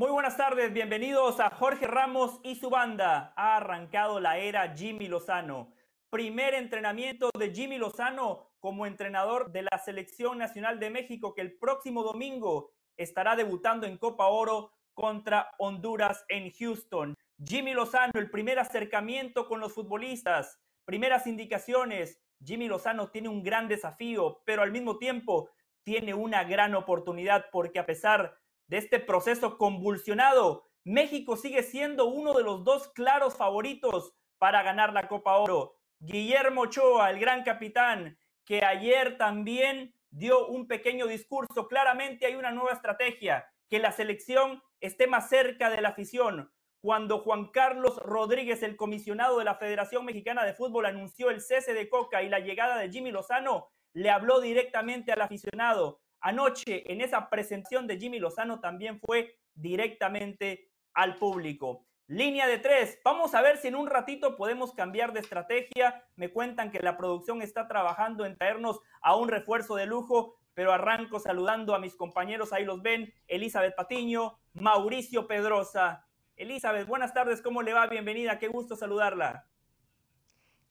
Muy buenas tardes, bienvenidos a Jorge Ramos y su banda. Ha arrancado la era Jimmy Lozano. Primer entrenamiento de Jimmy Lozano como entrenador de la Selección Nacional de México que el próximo domingo estará debutando en Copa Oro contra Honduras en Houston. Jimmy Lozano, el primer acercamiento con los futbolistas, primeras indicaciones. Jimmy Lozano tiene un gran desafío, pero al mismo tiempo tiene una gran oportunidad porque a pesar este proceso convulsionado, México sigue siendo uno de los dos claros favoritos para ganar la Copa Oro. Guillermo Ochoa, el gran capitán, que ayer también dio un pequeño discurso. Claramente hay una nueva estrategia, que la selección esté más cerca de la afición. Cuando Juan Carlos Rodríguez, el comisionado de la Federación Mexicana de Fútbol, anunció el cese de Coca y la llegada de Jimmy Lozano, le habló directamente al aficionado. Anoche, en esa presentación de Jimmy Lozano, también fue directamente al público. Línea de tres. Vamos a ver si en un ratito podemos cambiar de estrategia. Me cuentan que la producción está trabajando en traernos a un refuerzo de lujo, pero arranco saludando a mis compañeros. Ahí los ven. Elizabeth Patiño, Mauricio Pedrosa. Elizabeth, buenas tardes. ¿Cómo le va? Bienvenida. Qué gusto saludarla.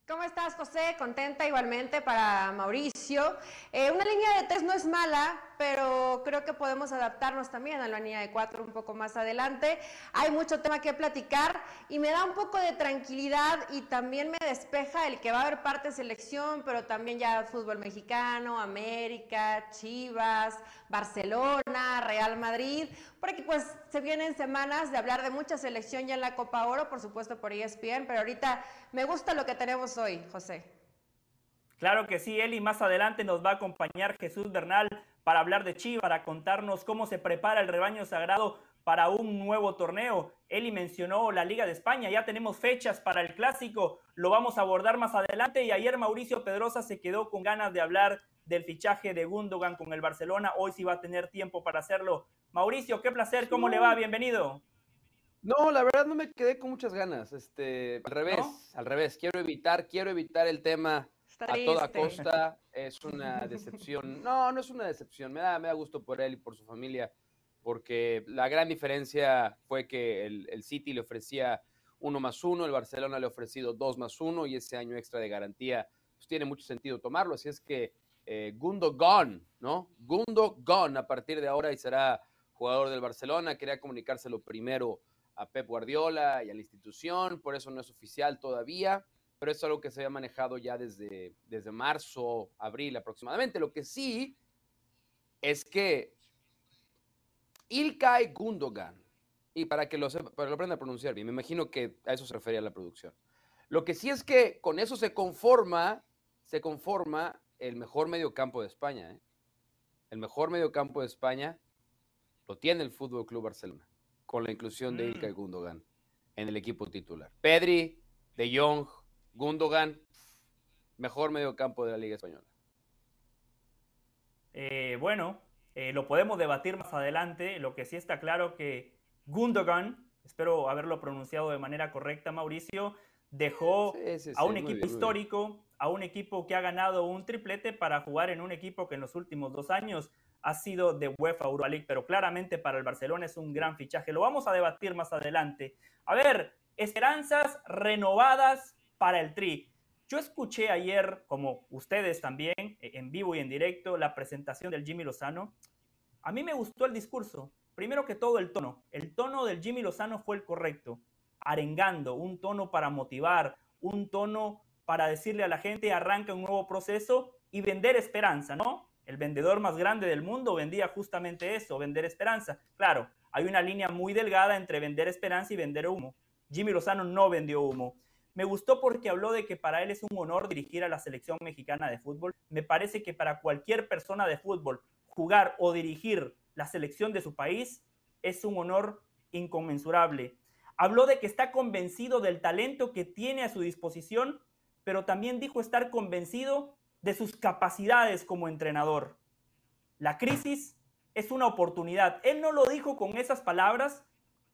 ¿Cómo estás, José? Contenta igualmente para Mauricio. Eh, una línea de tres no es mala, pero creo que podemos adaptarnos también a la línea de cuatro un poco más adelante. Hay mucho tema que platicar y me da un poco de tranquilidad y también me despeja el que va a haber parte selección, pero también ya fútbol mexicano, América, Chivas, Barcelona, Real Madrid, porque pues se vienen semanas de hablar de mucha selección ya en la Copa Oro, por supuesto por ESPN, pero ahorita me gusta lo que tenemos hoy, José. Claro que sí, Eli. Más adelante nos va a acompañar Jesús Bernal para hablar de Chivas, para contarnos cómo se prepara el rebaño sagrado para un nuevo torneo. Eli mencionó la Liga de España, ya tenemos fechas para el clásico, lo vamos a abordar más adelante y ayer Mauricio Pedrosa se quedó con ganas de hablar del fichaje de Gundogan con el Barcelona, hoy sí va a tener tiempo para hacerlo. Mauricio, qué placer, ¿cómo le va? Bienvenido. No, la verdad no me quedé con muchas ganas, este, al revés, al revés, quiero evitar, quiero evitar el tema a toda costa. Es una decepción. No, no es una decepción. Me da, me da gusto por él y por su familia, porque la gran diferencia fue que el, City le ofrecía uno más uno, el Barcelona le ha ofrecido dos más uno y ese año extra de garantía, pues tiene mucho sentido tomarlo. Así es que eh, Gundo Gone, ¿no? Gundo Gone a partir de ahora y será jugador del Barcelona. Quería comunicárselo primero a Pep Guardiola y a la institución, por eso no es oficial todavía pero es algo que se había manejado ya desde, desde marzo, abril aproximadamente. Lo que sí es que Ilkay Gundogan, y para que lo, sepa, para que lo aprenda a pronunciar bien, me imagino que a eso se refería la producción. Lo que sí es que con eso se conforma, se conforma el mejor mediocampo de España. ¿eh? El mejor mediocampo de España lo tiene el Fútbol Club Barcelona, con la inclusión de Ilkay mm. Gundogan en el equipo titular. Pedri, De Jong, Gundogan, mejor mediocampo de la Liga Española. Eh, bueno, eh, lo podemos debatir más adelante. Lo que sí está claro que Gundogan, espero haberlo pronunciado de manera correcta, Mauricio, dejó a un equipo histórico, a un equipo que ha ganado un triplete para jugar en un equipo que en los últimos dos años ha sido de UEFA Europa League, pero claramente para el Barcelona es un gran fichaje. Lo vamos a debatir más adelante. A ver, esperanzas renovadas para el Tri. Yo escuché ayer, como ustedes también, e, en vivo y en directo, la presentación del Jimmy Lozano. A mí me gustó el discurso. Primero que todo, el tono. El tono del Jimmy Lozano fue el correcto. Arengando, un tono para motivar, un tono para decirle a la gente arranca un nuevo proceso y vender esperanza, ¿no? El vendedor más grande del mundo vendía justamente eso, vender esperanza. Claro, hay una línea muy delgada entre vender esperanza y vender humo. Jimmy Lozano no vendió humo. Me gustó porque habló de que para él es un honor dirigir a la selección mexicana de fútbol. Me parece que para cualquier persona de fútbol jugar o dirigir la selección de su país es un honor inconmensurable. Habló de que está convencido del talento que tiene a su disposición, pero también dijo estar convencido de sus capacidades como entrenador. La crisis es una oportunidad. Él no lo dijo con esas palabras,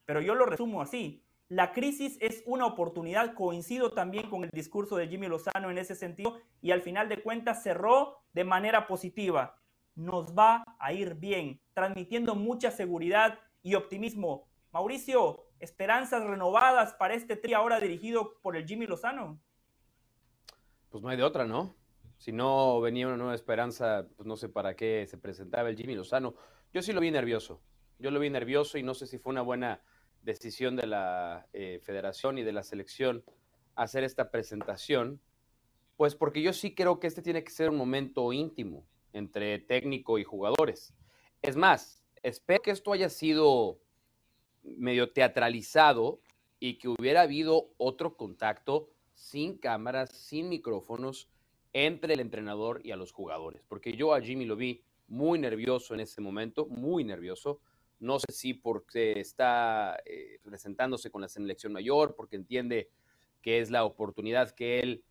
pero yo lo resumo así. La crisis es una oportunidad, coincido también con el discurso de Jimmy Lozano en ese sentido y al final de cuentas cerró de manera positiva. Nos va a ir bien, transmitiendo mucha seguridad y optimismo. Mauricio, esperanzas renovadas para este tri ahora dirigido por el Jimmy Lozano. Pues no hay de otra, ¿no? Si no venía una nueva esperanza, pues no sé para qué se presentaba el Jimmy Lozano. Yo sí lo vi nervioso. Yo lo vi nervioso y no sé si fue una buena decisión de la eh, federación y de la selección hacer esta presentación. Pues porque yo sí creo que este tiene que ser un momento íntimo entre técnico y jugadores. Es más, espero que esto haya sido medio teatralizado y que hubiera habido otro contacto sin cámaras, sin micrófonos, entre el entrenador y a los jugadores. Porque yo a Jimmy lo vi muy nervioso en ese momento, muy nervioso. No sé si porque está eh, presentándose con la selección mayor, porque entiende que es la oportunidad que él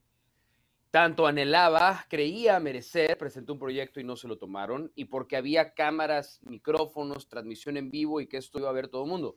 tanto anhelaba, creía merecer, presentó un proyecto y no se lo tomaron, y porque había cámaras, micrófonos, transmisión en vivo y que esto iba a ver todo el mundo.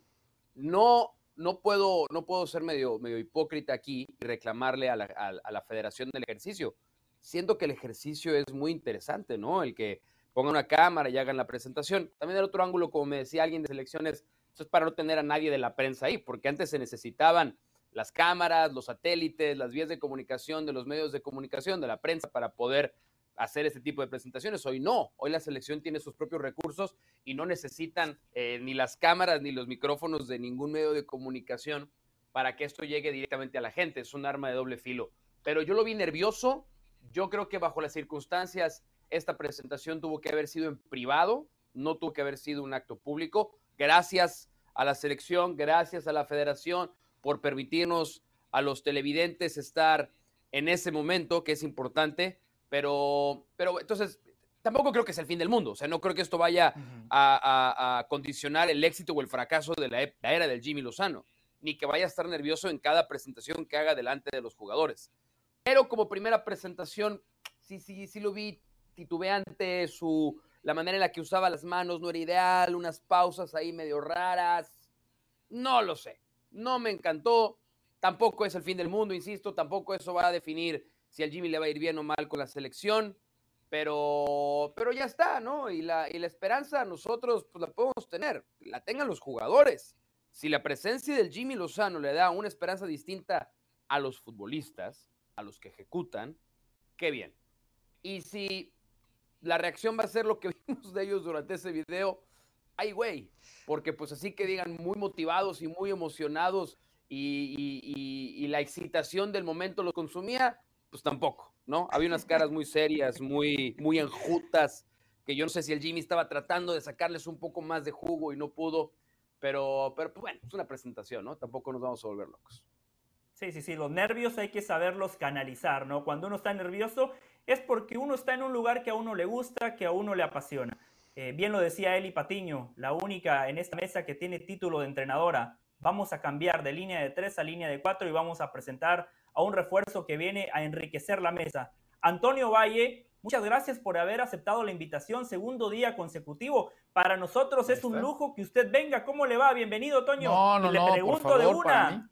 No, no, puedo, no puedo ser medio, medio hipócrita aquí y reclamarle a la, a la Federación del Ejercicio siento que el ejercicio es muy interesante, ¿no? El que pongan una cámara y hagan la presentación. También el otro ángulo, como me decía alguien de selecciones, eso es para no tener a nadie de la prensa ahí, porque antes se necesitaban las cámaras, los satélites, las vías de comunicación de los medios de comunicación, de la prensa, para poder hacer este tipo de presentaciones. Hoy no, hoy la selección tiene sus propios recursos y no necesitan eh, ni las cámaras ni los micrófonos de ningún medio de comunicación para que esto llegue directamente a la gente. Es un arma de doble filo. Pero yo lo vi nervioso, yo creo que bajo las circunstancias esta presentación tuvo que haber sido en privado, no tuvo que haber sido un acto público. Gracias a la selección, gracias a la federación por permitirnos a los televidentes estar en ese momento, que es importante, pero, pero entonces tampoco creo que sea el fin del mundo, o sea, no creo que esto vaya a, condicionar el éxito o el fracaso de la, la era del Jimmy Lozano, ni que vaya a estar nervioso en cada presentación que haga delante de los jugadores. Pero como primera presentación, sí, sí, sí lo vi titubeante, su, la manera en la que usaba las manos no era ideal, unas pausas ahí medio raras. No lo sé, no me encantó. Tampoco es el fin del mundo, insisto, tampoco eso va a definir si al Jimmy le va a ir bien o mal con la selección, pero, pero ya está, ¿no? Y la, y la esperanza nosotros pues, la podemos tener, la tengan los jugadores. Si la presencia del Jimmy Lozano le da una esperanza distinta a los futbolistas, a los que ejecutan, qué bien. Y si la reacción va a ser lo que vimos de ellos durante ese video, ay güey, porque pues así que digan muy motivados y muy emocionados y, la excitación del momento lo consumía, pues tampoco, ¿no? Había unas caras muy serias, muy, muy enjutas, que yo no sé si el Jimmy estaba tratando de sacarles un poco más de jugo y no pudo, pero, pero pues, bueno, es una presentación, ¿no? Tampoco nos vamos a volver locos. Sí, sí, sí, los nervios hay que saberlos canalizar, ¿no? Cuando uno está nervioso es porque uno está en un lugar que a uno le gusta, que a uno le apasiona. Eh, bien lo decía Eli Patiño, la única en esta mesa que tiene título de entrenadora. Vamos a cambiar de línea de tres a línea de cuatro y vamos a presentar a un refuerzo que viene a enriquecer la mesa. Antonio Valle, muchas gracias por haber aceptado la invitación, segundo día consecutivo. Para nosotros es un lujo que usted venga. ¿Cómo le va? Bienvenido, Toño. No, no, le pregunto de una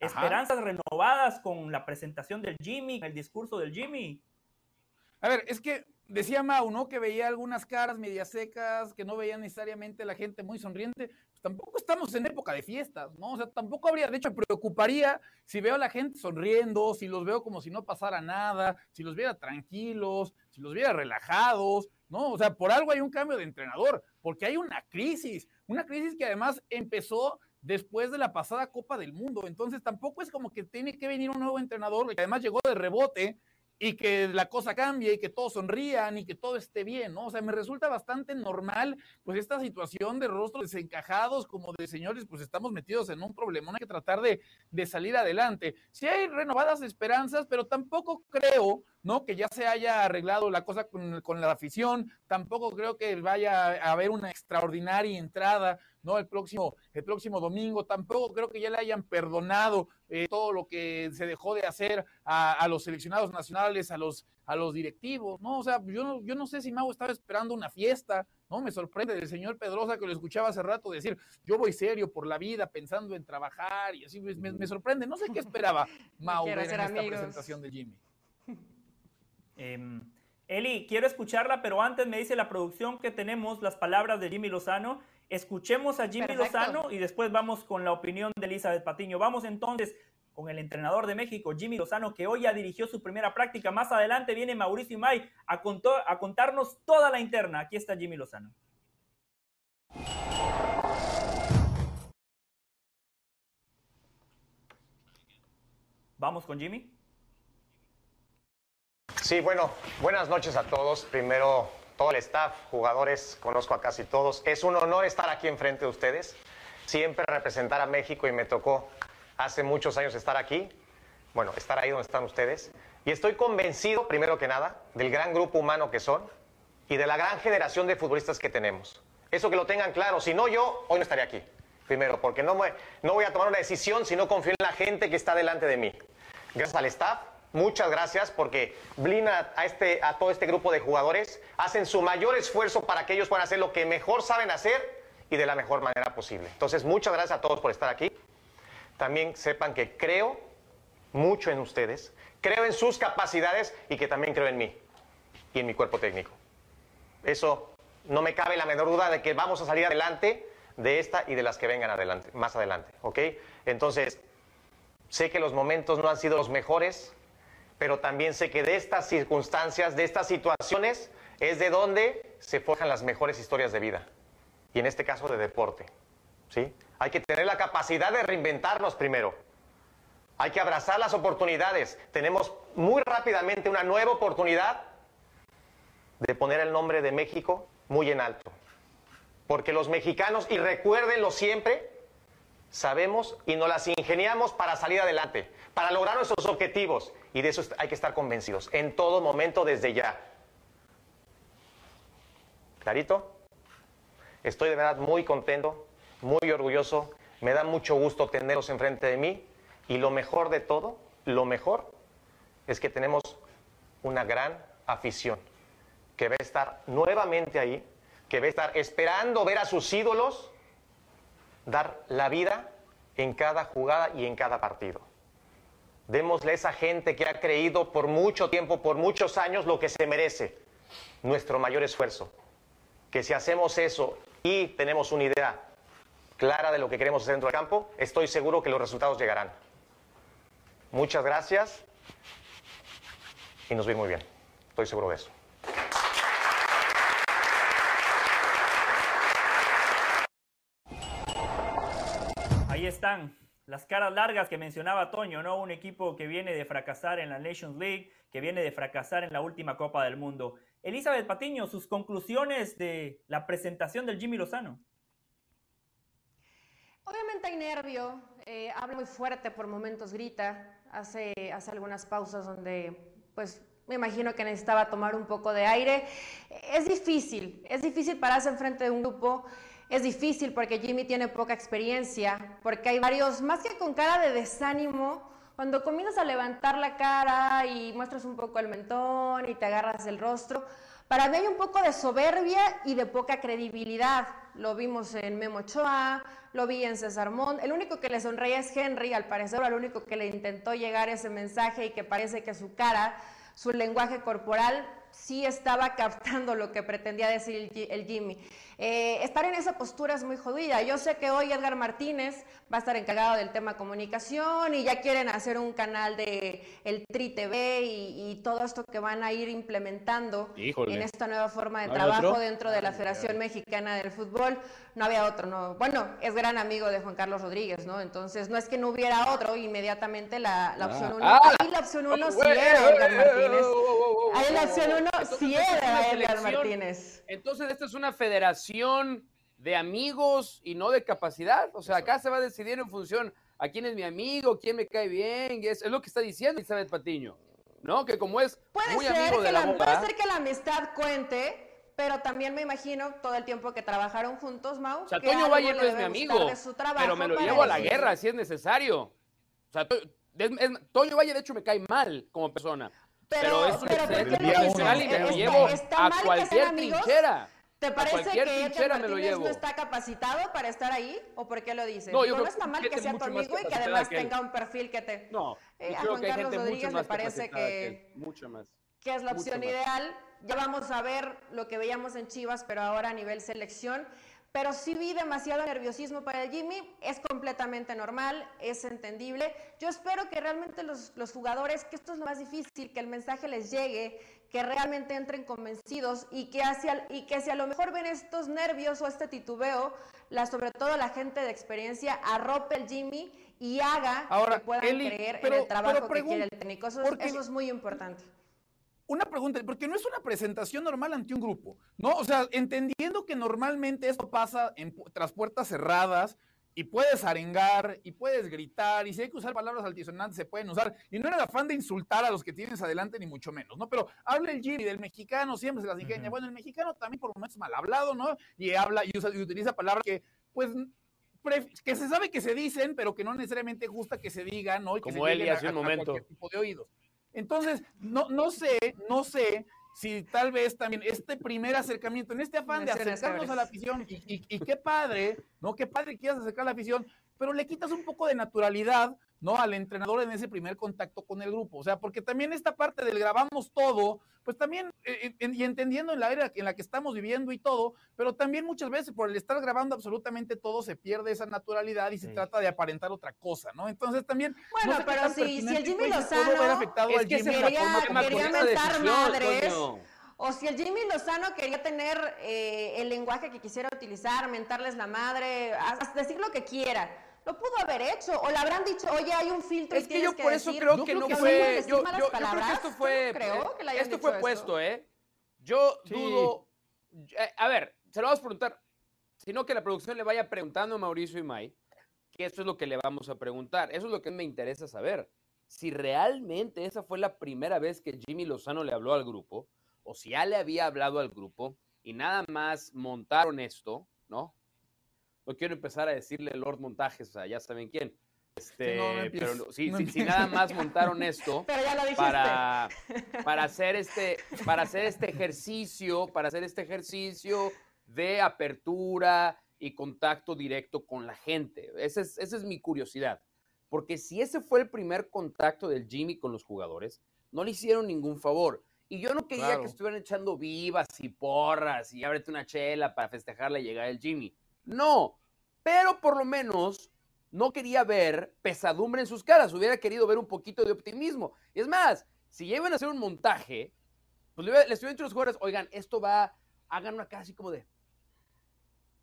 esperanzas renovadas con la presentación del Jimmy, el discurso del Jimmy. A ver, es que decía Mau, ¿no? Que veía algunas caras medias secas, que no veía necesariamente la gente muy sonriente. Pues tampoco estamos en época de fiestas, ¿no? O sea, tampoco habría, de hecho, preocuparía si veo a la gente sonriendo, si los veo como si no pasara nada, si los viera tranquilos, si los viera relajados, ¿no? O sea, por algo hay un cambio de entrenador, porque hay una crisis, una crisis que además empezó después de la pasada Copa del Mundo. Entonces tampoco es como que tiene que venir un nuevo entrenador que además llegó de rebote y que la cosa cambie y que todos sonrían y que todo esté bien, ¿no? O sea, me resulta bastante normal, pues, esta situación de rostros desencajados, como de señores, pues estamos metidos en un problema, hay que tratar de, de salir adelante. Sí hay renovadas esperanzas, pero tampoco creo, ¿no? Que ya se haya arreglado la cosa con, con la afición, tampoco creo que vaya a haber una extraordinaria entrada ¿no? El próximo, el próximo domingo. Tampoco creo que ya le hayan perdonado eh, todo lo que se dejó de hacer a, los seleccionados nacionales, a los, a los directivos, ¿no? O sea, yo no, yo no sé si Mau estaba esperando una fiesta, ¿no? Me sorprende del señor Pedrosa que lo escuchaba hace rato decir, yo voy serio por la vida, pensando en trabajar y así, me, sorprende. No sé qué esperaba Mau en esta presentación de Jimmy. Em, Eli, quiero escucharla, pero antes me dice la producción que tenemos las palabras de Jimmy Lozano Escuchemos a Jimmy Lozano y después vamos con la opinión de Elizabeth Patiño. Vamos entonces con el entrenador de México, Jimmy Lozano, que hoy ya dirigió su primera práctica. Más adelante viene Mauricio May a, a contarnos toda la interna. Aquí está Jimmy Lozano. Vamos con Jimmy. Sí, bueno, buenas noches a todos. Primero, todo el staff, jugadores, conozco a casi todos. Es un honor estar aquí enfrente de ustedes. Siempre representar a México y me tocó hace muchos años estar aquí. Bueno, estar ahí donde están ustedes. Y estoy convencido, primero que nada, del gran grupo humano que son y de la gran generación de futbolistas que tenemos. Eso que lo tengan claro. Si no, yo hoy no estaría aquí. Primero, porque no, no voy a tomar una decisión si no confío en la gente que está delante de mí. Gracias al staff, Muchas gracias porque blinda a, este, a todo este grupo de jugadores, hacen su mayor esfuerzo para que ellos puedan hacer lo que mejor saben hacer y de la mejor manera posible. Entonces, muchas gracias a todos por estar aquí. También sepan que creo mucho en ustedes, creo en sus capacidades y que también creo en mí y en mi cuerpo técnico. Eso no me cabe la menor duda de que vamos a salir adelante de esta y de las que vengan adelante, más adelante, ¿ok? Entonces, sé que los momentos no han sido los mejores, pero también sé que de estas circunstancias, de estas situaciones, es de donde se forjan las mejores historias de vida. Y en este caso de deporte. ¿sí? Hay que tener la capacidad de reinventarnos primero. Hay que abrazar las oportunidades. Tenemos muy rápidamente una nueva oportunidad de poner el nombre de México muy en alto. Porque los mexicanos, y recuérdenlo siempre, sabemos y nos las ingeniamos para salir adelante, para lograr nuestros objetivos. Y de eso hay que estar convencidos en todo momento desde ya. ¿Clarito? Estoy de verdad muy contento, muy orgulloso. Me da mucho gusto tenerlos enfrente de mí. Y lo mejor de todo, lo mejor, es que tenemos una gran afición que va a estar nuevamente ahí, que va a estar esperando ver a sus ídolos dar la vida en cada jugada y en cada partido. Démosle a esa gente que ha creído por mucho tiempo, por muchos años, lo que se merece, nuestro mayor esfuerzo. Que si hacemos eso y tenemos una idea clara de lo que queremos hacer dentro del campo, estoy seguro que los resultados llegarán. Muchas gracias y nos vemos muy bien. Estoy seguro de eso. Las caras largas que mencionaba Toño, ¿no? Un equipo que viene de fracasar en la Nations League, que viene de fracasar en la última Copa del Mundo. Elizabeth Patiño, sus conclusiones de la presentación del Jimmy Lozano. Obviamente hay nervio, eh, habla muy fuerte, por momentos grita, hace, hace algunas pausas donde, pues, me imagino que necesitaba tomar un poco de aire. Es difícil, es difícil pararse enfrente de un grupo es difícil porque Jimmy tiene poca experiencia, porque hay varios, más que con cara de desánimo, cuando comienzas a levantar la cara y muestras un poco el mentón y te agarras el rostro, para mí hay un poco de soberbia y de poca credibilidad. Lo vimos en Memo Ochoa, lo vi en César Mont. El único que le sonreía es Henry, al parecer, el único que le intentó llegar ese mensaje y que parece que su cara, su lenguaje corporal, sí estaba captando lo que pretendía decir el Jimmy. Eh, estar en esa postura es muy jodida. Yo sé que hoy Edgar Martínez va a estar encargado del tema comunicación y ya quieren hacer un canal de el Tri TV y, todo esto que van a ir implementando en esta nueva forma de trabajo dentro de la Federación Mexicana del Fútbol. No había otro, no. Bueno, es gran amigo de Juan Carlos Rodríguez, ¿no? Entonces no es que no hubiera otro, inmediatamente la, opción 1. Ah. ahí la opción 1 sí era Edgar Martínez. Ahí la opción 1 sí era Edgar Martínez. Entonces, esta es una federación de amigos y no de capacidad. O sea, acá se va a decidir en función a quién es mi amigo, quién me cae bien. Es, es lo que está diciendo Isabel Patiño. ¿No? Que como es muy amigo de la, Puede ser que la amistad cuente, pero también me imagino todo el tiempo que trabajaron juntos, Mau. O sea, Toño Valle no es mi amigo, pero me lo llevo a la guerra si es necesario. O sea, Toño Valle de hecho me cae mal como persona. Pero, es un excelente profesional y me lo llevo a cualquier trinchera. ¿Te parece que Edgar Martínez no está capacitado para estar ahí? ¿O por qué lo dices? No, yo no está mal que, sea tu amigo y que además tenga un perfil que te... No, eh, a Juan Carlos Rodríguez me parece que, mucho más, que es la opción ideal. Ya vamos a ver lo que veíamos en Chivas, pero ahora a nivel selección. Pero sí vi demasiado nerviosismo para el Jimmy, es completamente normal, es entendible. Yo espero que realmente los, jugadores, que esto es lo más difícil, que el mensaje les llegue, que realmente entren convencidos y que, hacia, y que si a lo mejor ven estos nervios o este titubeo, la, sobre todo la gente de experiencia, arrope el Jimmy y haga que puedan creer en el trabajo que quiere el técnico. eso es muy importante una pregunta, porque no es una presentación normal ante un grupo, ¿no? O sea, entendiendo que normalmente esto pasa en, tras puertas cerradas y puedes arengar y puedes gritar y si hay que usar palabras altisonantes se pueden usar y no era el afán de insultar a los que tienes adelante ni mucho menos, ¿no? Pero habla el Jimmy del mexicano, siempre se las ingenia. Bueno, el mexicano también por momentos mal hablado, ¿no? Y habla y, usa, y utiliza palabras que, pues, que se sabe que se dicen, pero que no necesariamente gusta que se digan, ¿no? Y que Como él y hace un momento. tipo de oídos. Entonces, no, no sé, no sé si tal vez también este primer acercamiento, en este afán de acercarnos a la afición, y, y, qué padre, ¿no? Qué padre quieras acercar a la afición, pero le quitas un poco de naturalidad ¿no? Al entrenador en ese primer contacto con el grupo. O sea, porque también esta parte del grabamos todo, pues también, eh, eh, y entendiendo en la era en la que estamos viviendo y todo, pero también muchas veces por el estar grabando absolutamente todo se pierde esa naturalidad y se trata de aparentar otra cosa, ¿no? Entonces también... Bueno, pero si, si, el Jimmy Lozano es que quería, quería mentar madres... O si el Jimmy Lozano quería tener eh, el lenguaje que quisiera utilizar, mentarles la madre, decir lo que quiera lo pudo haber hecho. O le habrán dicho, oye, hay un filtro. Es que yo por eso creo que no fue. Yo, creo que esto fue. Creo que esto fue puesto, ¿eh? Yo dudo. Eh, a ver, se lo vamos a preguntar. Sino que la producción le vaya preguntando a Mauricio y May, que eso es lo que le vamos a preguntar. Eso es lo que me interesa saber. Si realmente esa fue la primera vez que Jimmy Lozano le habló al grupo, o si ya le había hablado al grupo y nada más montaron esto, ¿no? No quiero empezar a decirle Lord Montajes, o sea, ya saben quién. Este, pero si, nada más montaron esto para, para, hacer este, para hacer este ejercicio, para hacer este ejercicio de apertura y contacto directo con la gente. Esa es, esa es mi curiosidad. Porque si ese fue el primer contacto del Jimmy con los jugadores, no le hicieron ningún favor. Y yo no quería que estuvieran echando vivas y porras y ábrete una chela para festejar la llegada del Jimmy. No, pero por lo menos no quería ver pesadumbre en sus caras, hubiera querido ver un poquito de optimismo. Es más, si ya iban a hacer un montaje, pues les hubiera dicho a los jugadores, oigan, esto va, hagan una cara así como de...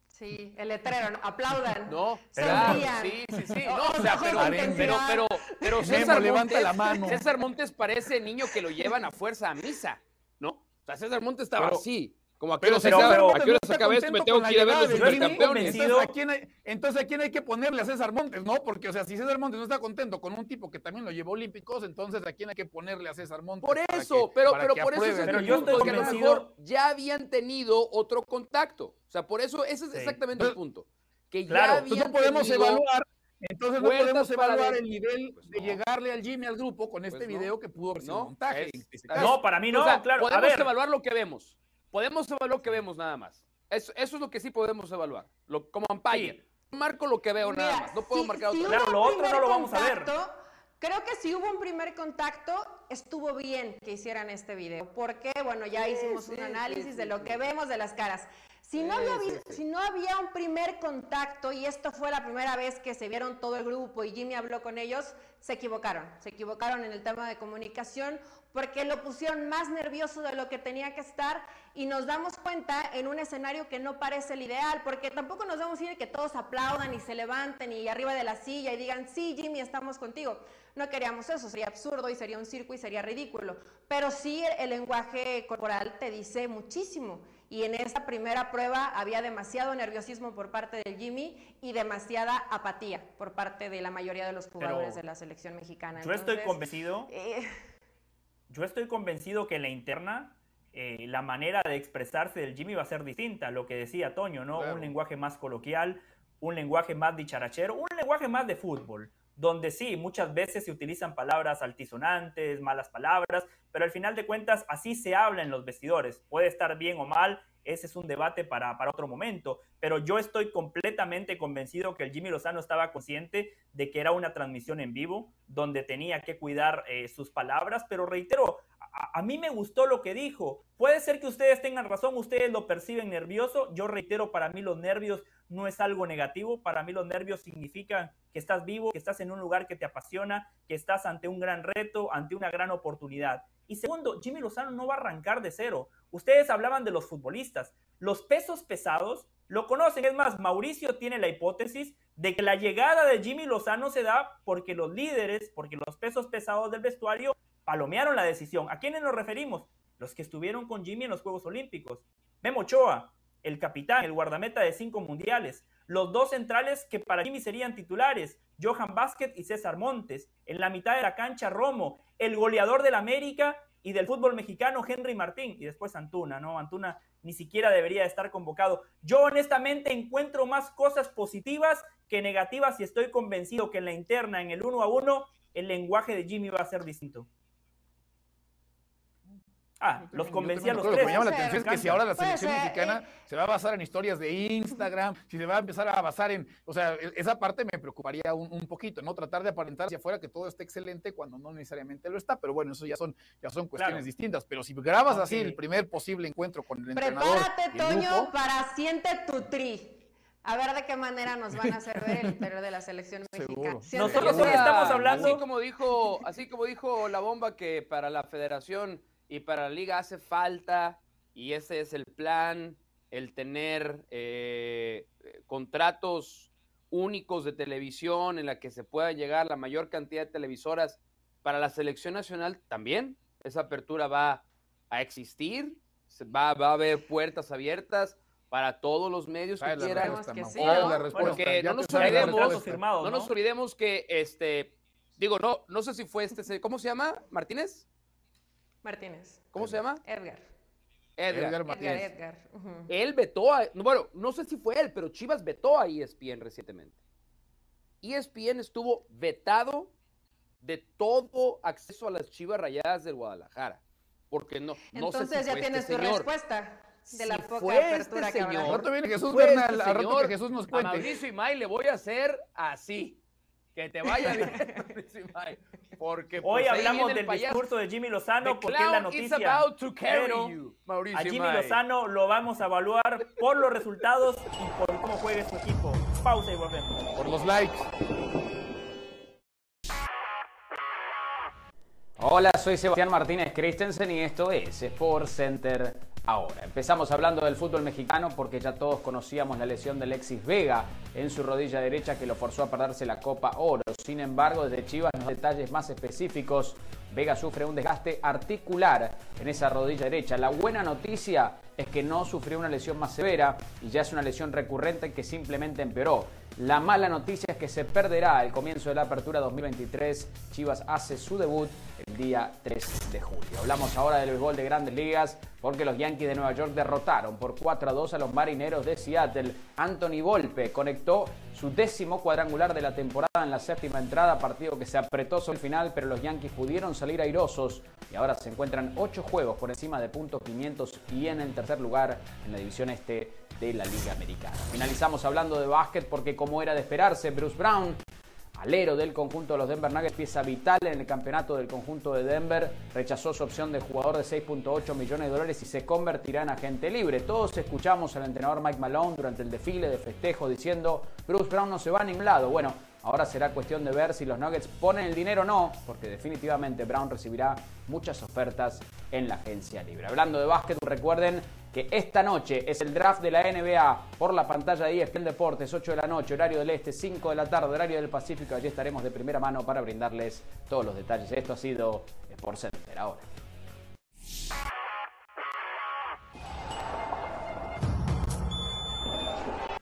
Sí, el letrero, aplaudan. No, sí, sí, sí. No, o sea, pero, pero, pero, pero, César Montes, la mano. César Montes parece niño que lo llevan a fuerza a misa, ¿no? O sea, César Montes estaba así. Como se acaba, aquí se acaba esto, me tengo que ir a ver los supercampeones. Entonces ¿a, quién hay, entonces, ¿a quién hay que ponerle a César Montes, no? Porque, o sea, si César Montes no está contento con un tipo que también lo llevó olímpicos, entonces, ¿a quién hay que ponerle a César Montes? Por eso, pero, pero por eso es pero yo estoy porque a lo mejor ya habían tenido otro contacto. O sea, por eso, ese es exactamente el punto. Que claro, ya no podemos evaluar entonces no podemos evaluar el nivel pues de llegarle al Jimmy al grupo con este pues video que pudo haber sido montaje. no, para mí no, claro. Podemos evaluar lo que vemos podemos evaluar lo que vemos nada más. Eso, eso es lo que sí podemos evaluar, lo, como umpire. Marco lo que veo nada más, no puedo marcar otra Claro, lo otro no lo vamos a ver. Creo que si hubo un primer contacto, estuvo bien que hicieran este video, porque, bueno, ya hicimos un análisis de lo que vemos de las caras. Si no, había, si no había un primer contacto y esto fue la primera vez que se vieron todo el grupo y Jimmy habló con ellos, se equivocaron. Se equivocaron en el tema de comunicación porque lo pusieron más nervioso de lo que tenía que estar y nos damos cuenta en un escenario que no parece el ideal, porque tampoco nos damos cuenta que todos aplaudan y se levanten y arriba de la silla y digan, sí, Jimmy, estamos contigo. No queríamos eso, sería absurdo y sería un circo y sería ridículo. Pero sí el, lenguaje corporal te dice muchísimo. Y en esa primera prueba había demasiado nerviosismo por parte del Jimmy y demasiada apatía por parte de la mayoría de los jugadores de la selección mexicana. Yo estoy convencido. Eh, yo estoy convencido que en la interna eh, la manera de expresarse del Jimmy va a ser distinta, lo que decía Toño, ¿no? Un lenguaje más coloquial, un lenguaje más dicharachero, un lenguaje más de fútbol, donde sí, muchas veces se utilizan palabras altisonantes, malas palabras, pero al final de cuentas así se habla en los vestidores. Puede estar bien o mal, ese es un debate para, para, otro momento, pero yo estoy completamente convencido que el Jimmy Lozano estaba consciente de que era una transmisión en vivo, donde tenía que cuidar eh, sus palabras, pero reitero, a, mí me gustó lo que dijo. Puede ser que ustedes tengan razón, ustedes lo perciben nervioso. Yo reitero, para mí los nervios no es algo negativo. Para mí los nervios significan que estás vivo, que estás en un lugar que te apasiona, que estás ante un gran reto, ante una gran oportunidad. Y segundo, Jimmy Lozano no va a arrancar de cero. Ustedes hablaban de los futbolistas. Los pesos pesados lo conocen. Es más, Mauricio tiene la hipótesis de que la llegada de Jimmy Lozano se da porque los líderes, porque los pesos pesados del vestuario palomearon la decisión. ¿A quiénes nos referimos? Los que estuvieron con Jimmy en los Juegos Olímpicos. Memo Ochoa, el capitán, el guardameta de cinco mundiales. Los dos centrales que para Jimmy serían titulares, Johan Vázquez y César Montes. En la mitad de la cancha, Romo, el goleador del América y del fútbol mexicano, Henry Martín. Y después Antuna, ¿no? Antuna ni siquiera debería estar convocado. Yo honestamente encuentro más cosas positivas que negativas y estoy convencido que en la interna, en el uno a uno, el lenguaje de Jimmy va a ser distinto. Ah, los convencí a los tres. Lo que me llama la atención es que si ahora la selección mexicana se va a basar en historias de Instagram, si se va a empezar a basar en, o sea, e, esa parte me preocuparía un, poquito, ¿no? Tratar de aparentar hacia afuera que todo esté excelente cuando no necesariamente lo está, pero bueno, eso ya son, ya son cuestiones distintas. Pero si grabas así el primer posible encuentro con el entrenador. Prepárate, Toño, para siente tu tri. A ver de qué manera nos van a hacer ver el interior de la selección mexicana. Nosotros hoy estamos hablando. Así como dijo, así como dijo la bomba que para la federación y para la liga hace falta, y ese es el plan, el tener eh, contratos únicos de televisión en la que se pueda llegar la mayor cantidad de televisoras para la selección nacional también. Esa apertura va a existir, va, va a haber puertas abiertas para todos los medios que quieran. porque no nos olvidemos, no nos olvidemos que este, digo, no, no sé si fue este, ¿cómo se llama? ¿Martínez? Martínez. ¿Cómo se llama? Edgar. Edgar, Martínez. Edgar, Él vetó a, bueno, no sé si fue él, pero Chivas vetó a ESPN recientemente. ESPN estuvo vetado de todo acceso a las Chivas Rayadas del Guadalajara. Porque no, no Entonces sé si ya tienes este tu respuesta de la poca este apertura este que señor, viene Jesús Bernal, este que Jesús nos cuente. A Mauricio Imay le voy a hacer así. Que te vaya bien, Mauricio Imay. Porque Hoy pues, hablamos del discurso de Jimmy Lozano porque es la noticia. Pero a Jimmy Lozano lo vamos a evaluar por los resultados y por cómo juegue su equipo. Pausa y volvemos. Por los likes. Hola, soy Sebastián Martínez Christensen y esto es Sport Center ahora. Empezamos hablando del fútbol mexicano porque ya todos conocíamos la lesión de Alexis Vega en su rodilla derecha que lo forzó a perderse la Copa Oro. Sin embargo, desde Chivas, los detalles más específicos, Vega sufre un desgaste articular en esa rodilla derecha. La buena noticia es que no sufrió una lesión más severa y ya es una lesión recurrente que simplemente empeoró. La mala noticia es que se perderá el comienzo de la apertura 2023. Chivas hace su debut el día 3 de julio. Hablamos ahora del béisbol de grandes ligas porque los Yankees de Nueva York derrotaron por 4 a 2 a los marineros de Seattle. Anthony Volpe conectó su décimo cuadrangular de la temporada en la séptima entrada, partido que se apretó sobre el final, pero los Yankees pudieron salir airosos y ahora se encuentran 8 juegos por encima de puntos 500 y en el tercer lugar en la división este de la Liga Americana. Finalizamos hablando de básquet porque como era de esperarse, Bruce Brown alero del conjunto de los Denver Nuggets, pieza vital en el campeonato del conjunto de Denver, rechazó su opción de jugador de 6.8 millones de dólares y se convertirá en agente libre. Todos escuchamos al entrenador Mike Malone durante el desfile de festejo diciendo, Bruce Brown no se va a ningún lado. Bueno, ahora será cuestión de ver si los Nuggets ponen el dinero o no, porque definitivamente Brown recibirá muchas ofertas en la agencia libre. Hablando de básquet, recuerden que esta noche es el draft de la NBA por la pantalla de ESPN Deportes, 8 de la noche, horario del Este, 5 de la tarde, horario del Pacífico. Allí estaremos de primera mano para brindarles todos los detalles. Esto ha sido Sport Center ahora.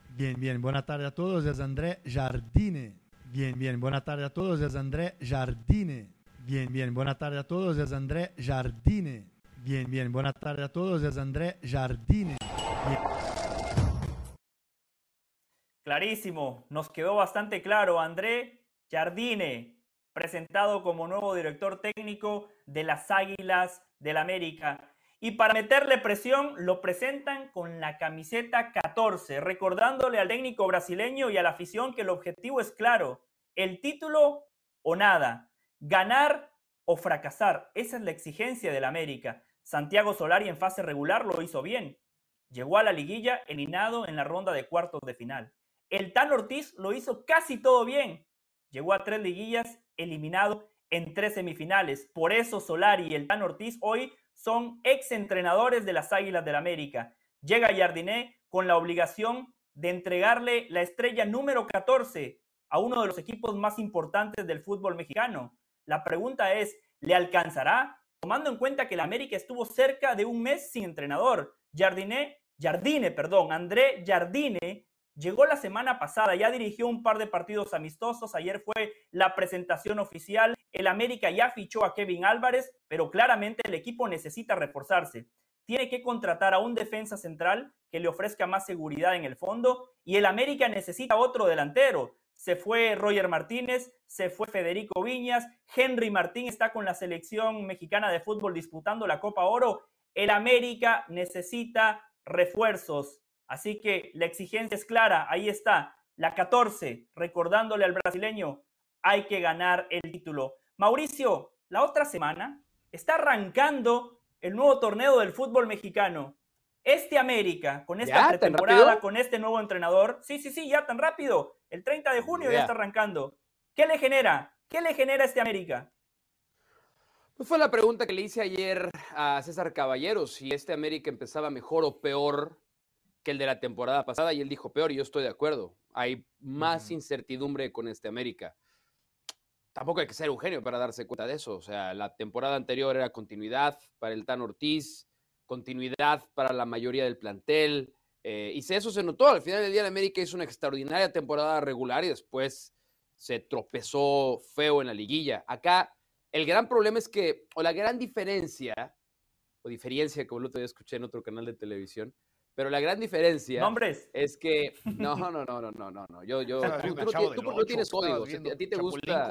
Bien, bien, buenas tardes a todos, es André Jardine. Bien, bien, buenas tardes a todos, es André Jardine. Bien, bien, buenas tardes a todos, es André Jardine. Bien, bien. Buenas tardes a todos. Es André Jardine. Clarísimo. Nos quedó bastante claro. André Jardine, presentado como nuevo director técnico de las Águilas del América. Y para meterle presión, lo presentan con la camiseta 14, recordándole al técnico brasileño y a la afición que el objetivo es claro, el título o nada, ganar o fracasar. Esa es la exigencia del América. Santiago Solari en fase regular lo hizo bien. Llegó a la liguilla eliminado en la ronda de cuartos de final. El Tan Ortiz lo hizo casi todo bien. Llegó a tres liguillas eliminado en tres semifinales. Por eso Solari y el Tan Ortiz hoy son ex entrenadores de las Águilas del América. Llega Jardiné con la obligación de entregarle la estrella número 14 a uno de los equipos más importantes del fútbol mexicano. La pregunta es, ¿le alcanzará? Tomando en cuenta que el América estuvo cerca de un mes sin entrenador. Jardine, Jardine, perdón, André Jardine llegó la semana pasada, ya dirigió un par de partidos amistosos, ayer fue la presentación oficial, el América ya fichó a Kevin Álvarez, pero claramente el equipo necesita reforzarse. Tiene que contratar a un defensa central que le ofrezca más seguridad en el fondo y el América necesita otro delantero se fue Roger Martínez, se fue Federico Viñas, Henry Martín está con la selección mexicana de fútbol disputando la Copa Oro. El América necesita refuerzos, así que la exigencia es clara, ahí está, la 14, recordándole al brasileño, hay que ganar el título. Mauricio, la otra semana está arrancando el nuevo torneo del fútbol mexicano. Este América, con esta pretemporada, con este nuevo entrenador, sí, sí, sí, ya tan rápido. El 30 de junio ya está arrancando. ¿Qué le genera? ¿Qué le genera este América? Pues fue la pregunta que le hice ayer a César Caballero, si este América empezaba mejor o peor que el de la temporada pasada, y él dijo peor, y yo estoy de acuerdo. Hay más incertidumbre con este América. Tampoco hay que ser un genio para darse cuenta de eso. O sea, la temporada anterior era continuidad para el Tan Ortiz, continuidad para la mayoría del plantel. Eh, y eso se notó. Al final del día, de América hizo una extraordinaria temporada regular y después se tropezó feo en la liguilla. Acá, el gran problema es que, o la gran diferencia, o diferencia, como el otro día escuché en otro canal de televisión, pero la gran diferencia ¿Nombres? es que no, no, no, no, no, no, no. Yo, yo, tú, no, tienes código. A ti te gusta.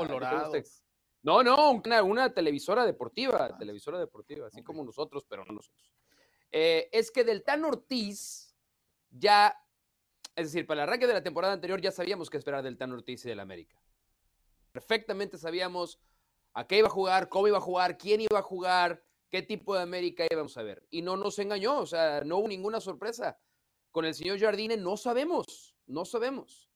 No, no, una, una televisora deportiva, televisora deportiva, así como nosotros, pero no nosotros. Eh, es que del Tan Ortiz ya, es decir, para el arranque de la temporada anterior ya sabíamos qué esperar del Tan Ortiz y del América. Perfectamente sabíamos a qué iba a jugar, cómo iba a jugar, quién iba a jugar, qué tipo de América íbamos a ver. Y no nos engañó, o sea, no hubo ninguna sorpresa. Con el señor Jardine no sabemos, no sabemos.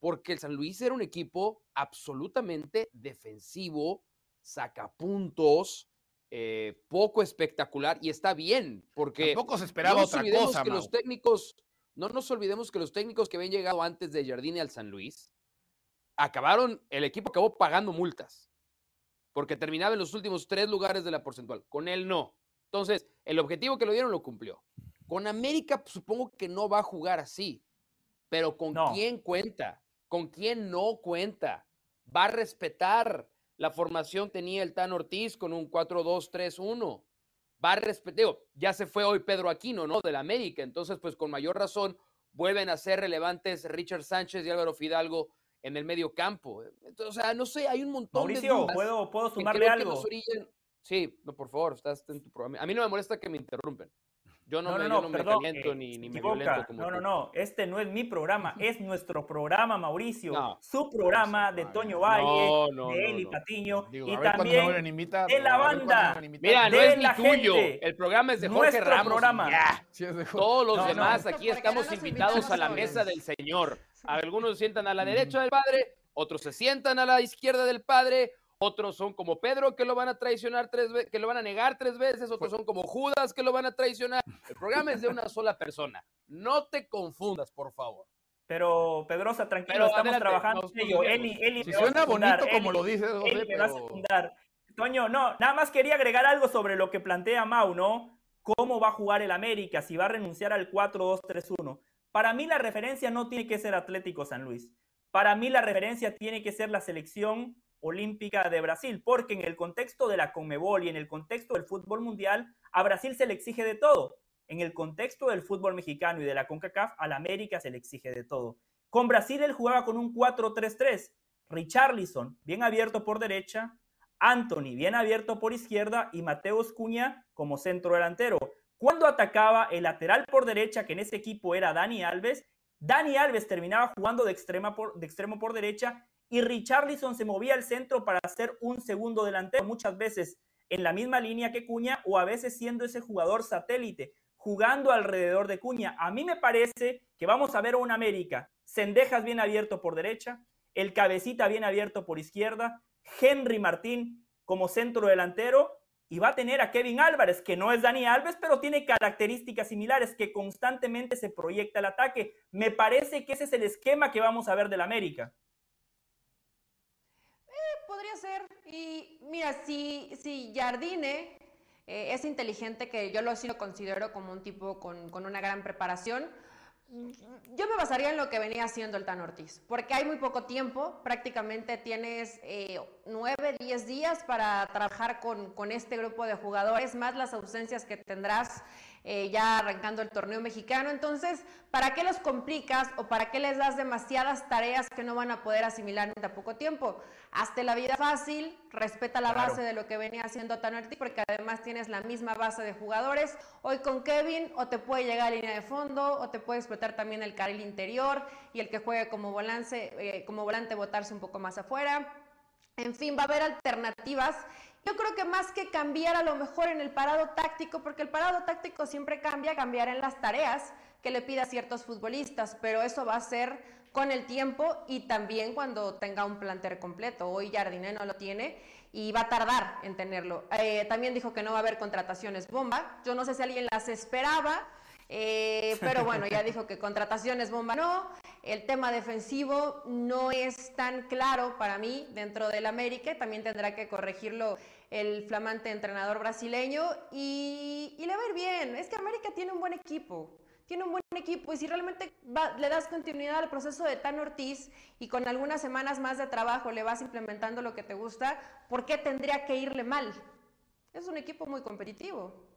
Porque el San Luis era un equipo absolutamente defensivo, sacapuntos, eh, poco espectacular y está bien, porque poco se esperaba otra cosa. Que los técnicos, no nos olvidemos que los técnicos que habían llegado antes de Jardine al San Luis acabaron, el equipo acabó pagando multas porque terminaba en los últimos tres lugares de la porcentual. Con él no. Entonces, el objetivo que lo dieron lo cumplió. Con América pues, supongo que no va a jugar así, pero ¿con quién cuenta? ¿Con quién no cuenta? Va a respetar la formación tenía el Tan Ortiz con un 4-2-3-1. Va a respetar, ya se fue hoy Pedro Aquino, ¿no? Del América. Entonces, pues con mayor razón vuelven a ser relevantes Richard Sánchez y Álvaro Fidalgo en el medio campo. Entonces, o sea, no sé, hay un montón de dudas ¿puedo, ¿puedo sumarle algo? Sí, no, por favor, estás en tu programa. A mí no me molesta que me interrumpen. Yo no, me, no, caliento ni, ni me violento como No, no, no, este no es mi programa, es nuestro programa, Mauricio. Su programa de Toño Valle, de Eli Patiño y también de la banda. Mira, no es ni tuyo, el programa es de Jorge Ramos. Programa. Todos los demás aquí estamos invitados a la mesa del Señor. Algunos se sientan a la derecha del Padre, otros se sientan a la izquierda del Padre, otros son como Pedro que lo van a traicionar tres veces, que lo van a negar tres veces, otros son como Judas que lo van a traicionar. El programa es de una sola persona. No te confundas, por favor. Pero Pedrosa, tranquilo, estamos trabajando Eli, si suena bonito como lo dices, José, a Toño, no, nada más quería agregar algo sobre lo que plantea Mau, ¿no? ¿Cómo va a jugar el América? Si va a renunciar al 4-2-3-1. Para mí la referencia no tiene que ser Atlético San Luis. Para mí la referencia tiene que ser la selección Olímpica de Brasil, porque en el contexto de la Conmebol y en el contexto del fútbol mundial, a Brasil se le exige de todo. En el contexto del fútbol mexicano y de la CONCACAF, al América se le exige de todo. Con Brasil él jugaba con un 4-3-3. Richarlison, bien abierto por derecha, Anthony, bien abierto por izquierda, y Mateus Cuña como centro delantero. Cuando atacaba el lateral por derecha, que en ese equipo era Dani Alves, Dani Alves terminaba jugando de, extremo por derecha y Richarlison se movía al centro para ser un segundo delantero, muchas veces en la misma línea que Cuña o a veces siendo ese jugador satélite, jugando alrededor de Cuña. A mí me parece que vamos a ver a un América, Cendejas bien abierto por derecha, el cabecita bien abierto por izquierda, Henry Martín como centro delantero y va a tener a Kevin Álvarez, que no es Dani Alves, pero tiene características similares, que constantemente se proyecta el ataque. Me parece que ese es el esquema que vamos a ver del América. Eh, podría ser. Y mira, si, si Jardine eh, es inteligente, que yo lo sí lo considero como un tipo con, con una gran preparación, yo me basaría en lo que venía haciendo el Tan Ortiz, porque hay muy poco tiempo, prácticamente tienes eh, nueve, diez días para trabajar con, con, este grupo de jugadores, más las ausencias que tendrás eh, ya arrancando el torneo mexicano. Entonces, ¿para qué los complicas o para qué les das demasiadas tareas que no van a poder asimilar en tan poco tiempo? Hazte la vida fácil, respeta la base de lo que venía haciendo Tanerti, porque además tienes la misma base de jugadores. Hoy con Kevin o te puede llegar a línea de fondo o te puede explotar también el carril interior y el que juegue como volante, eh, como volante botarse un poco más afuera. En fin, va a haber alternativas yo creo que más que cambiar a lo mejor en el parado táctico, porque el parado táctico siempre cambia, cambiar en las tareas que le pida a ciertos futbolistas, pero eso va a ser con el tiempo y también cuando tenga un plantel completo. Hoy Jardine no lo tiene y va a tardar en tenerlo. Eh, también dijo que no va a haber contrataciones bomba. Yo no sé si alguien las esperaba, eh, pero bueno, ya dijo que contrataciones bomba no. El tema defensivo no es tan claro para mí dentro del América. También tendrá que corregirlo el flamante entrenador brasileño y, le va a ir bien. Es que América tiene un buen equipo, tiene un buen equipo y si realmente le das continuidad al proceso de Tan Ortiz y con algunas semanas más de trabajo le vas implementando lo que te gusta, ¿por qué tendría que irle mal? Es un equipo muy competitivo.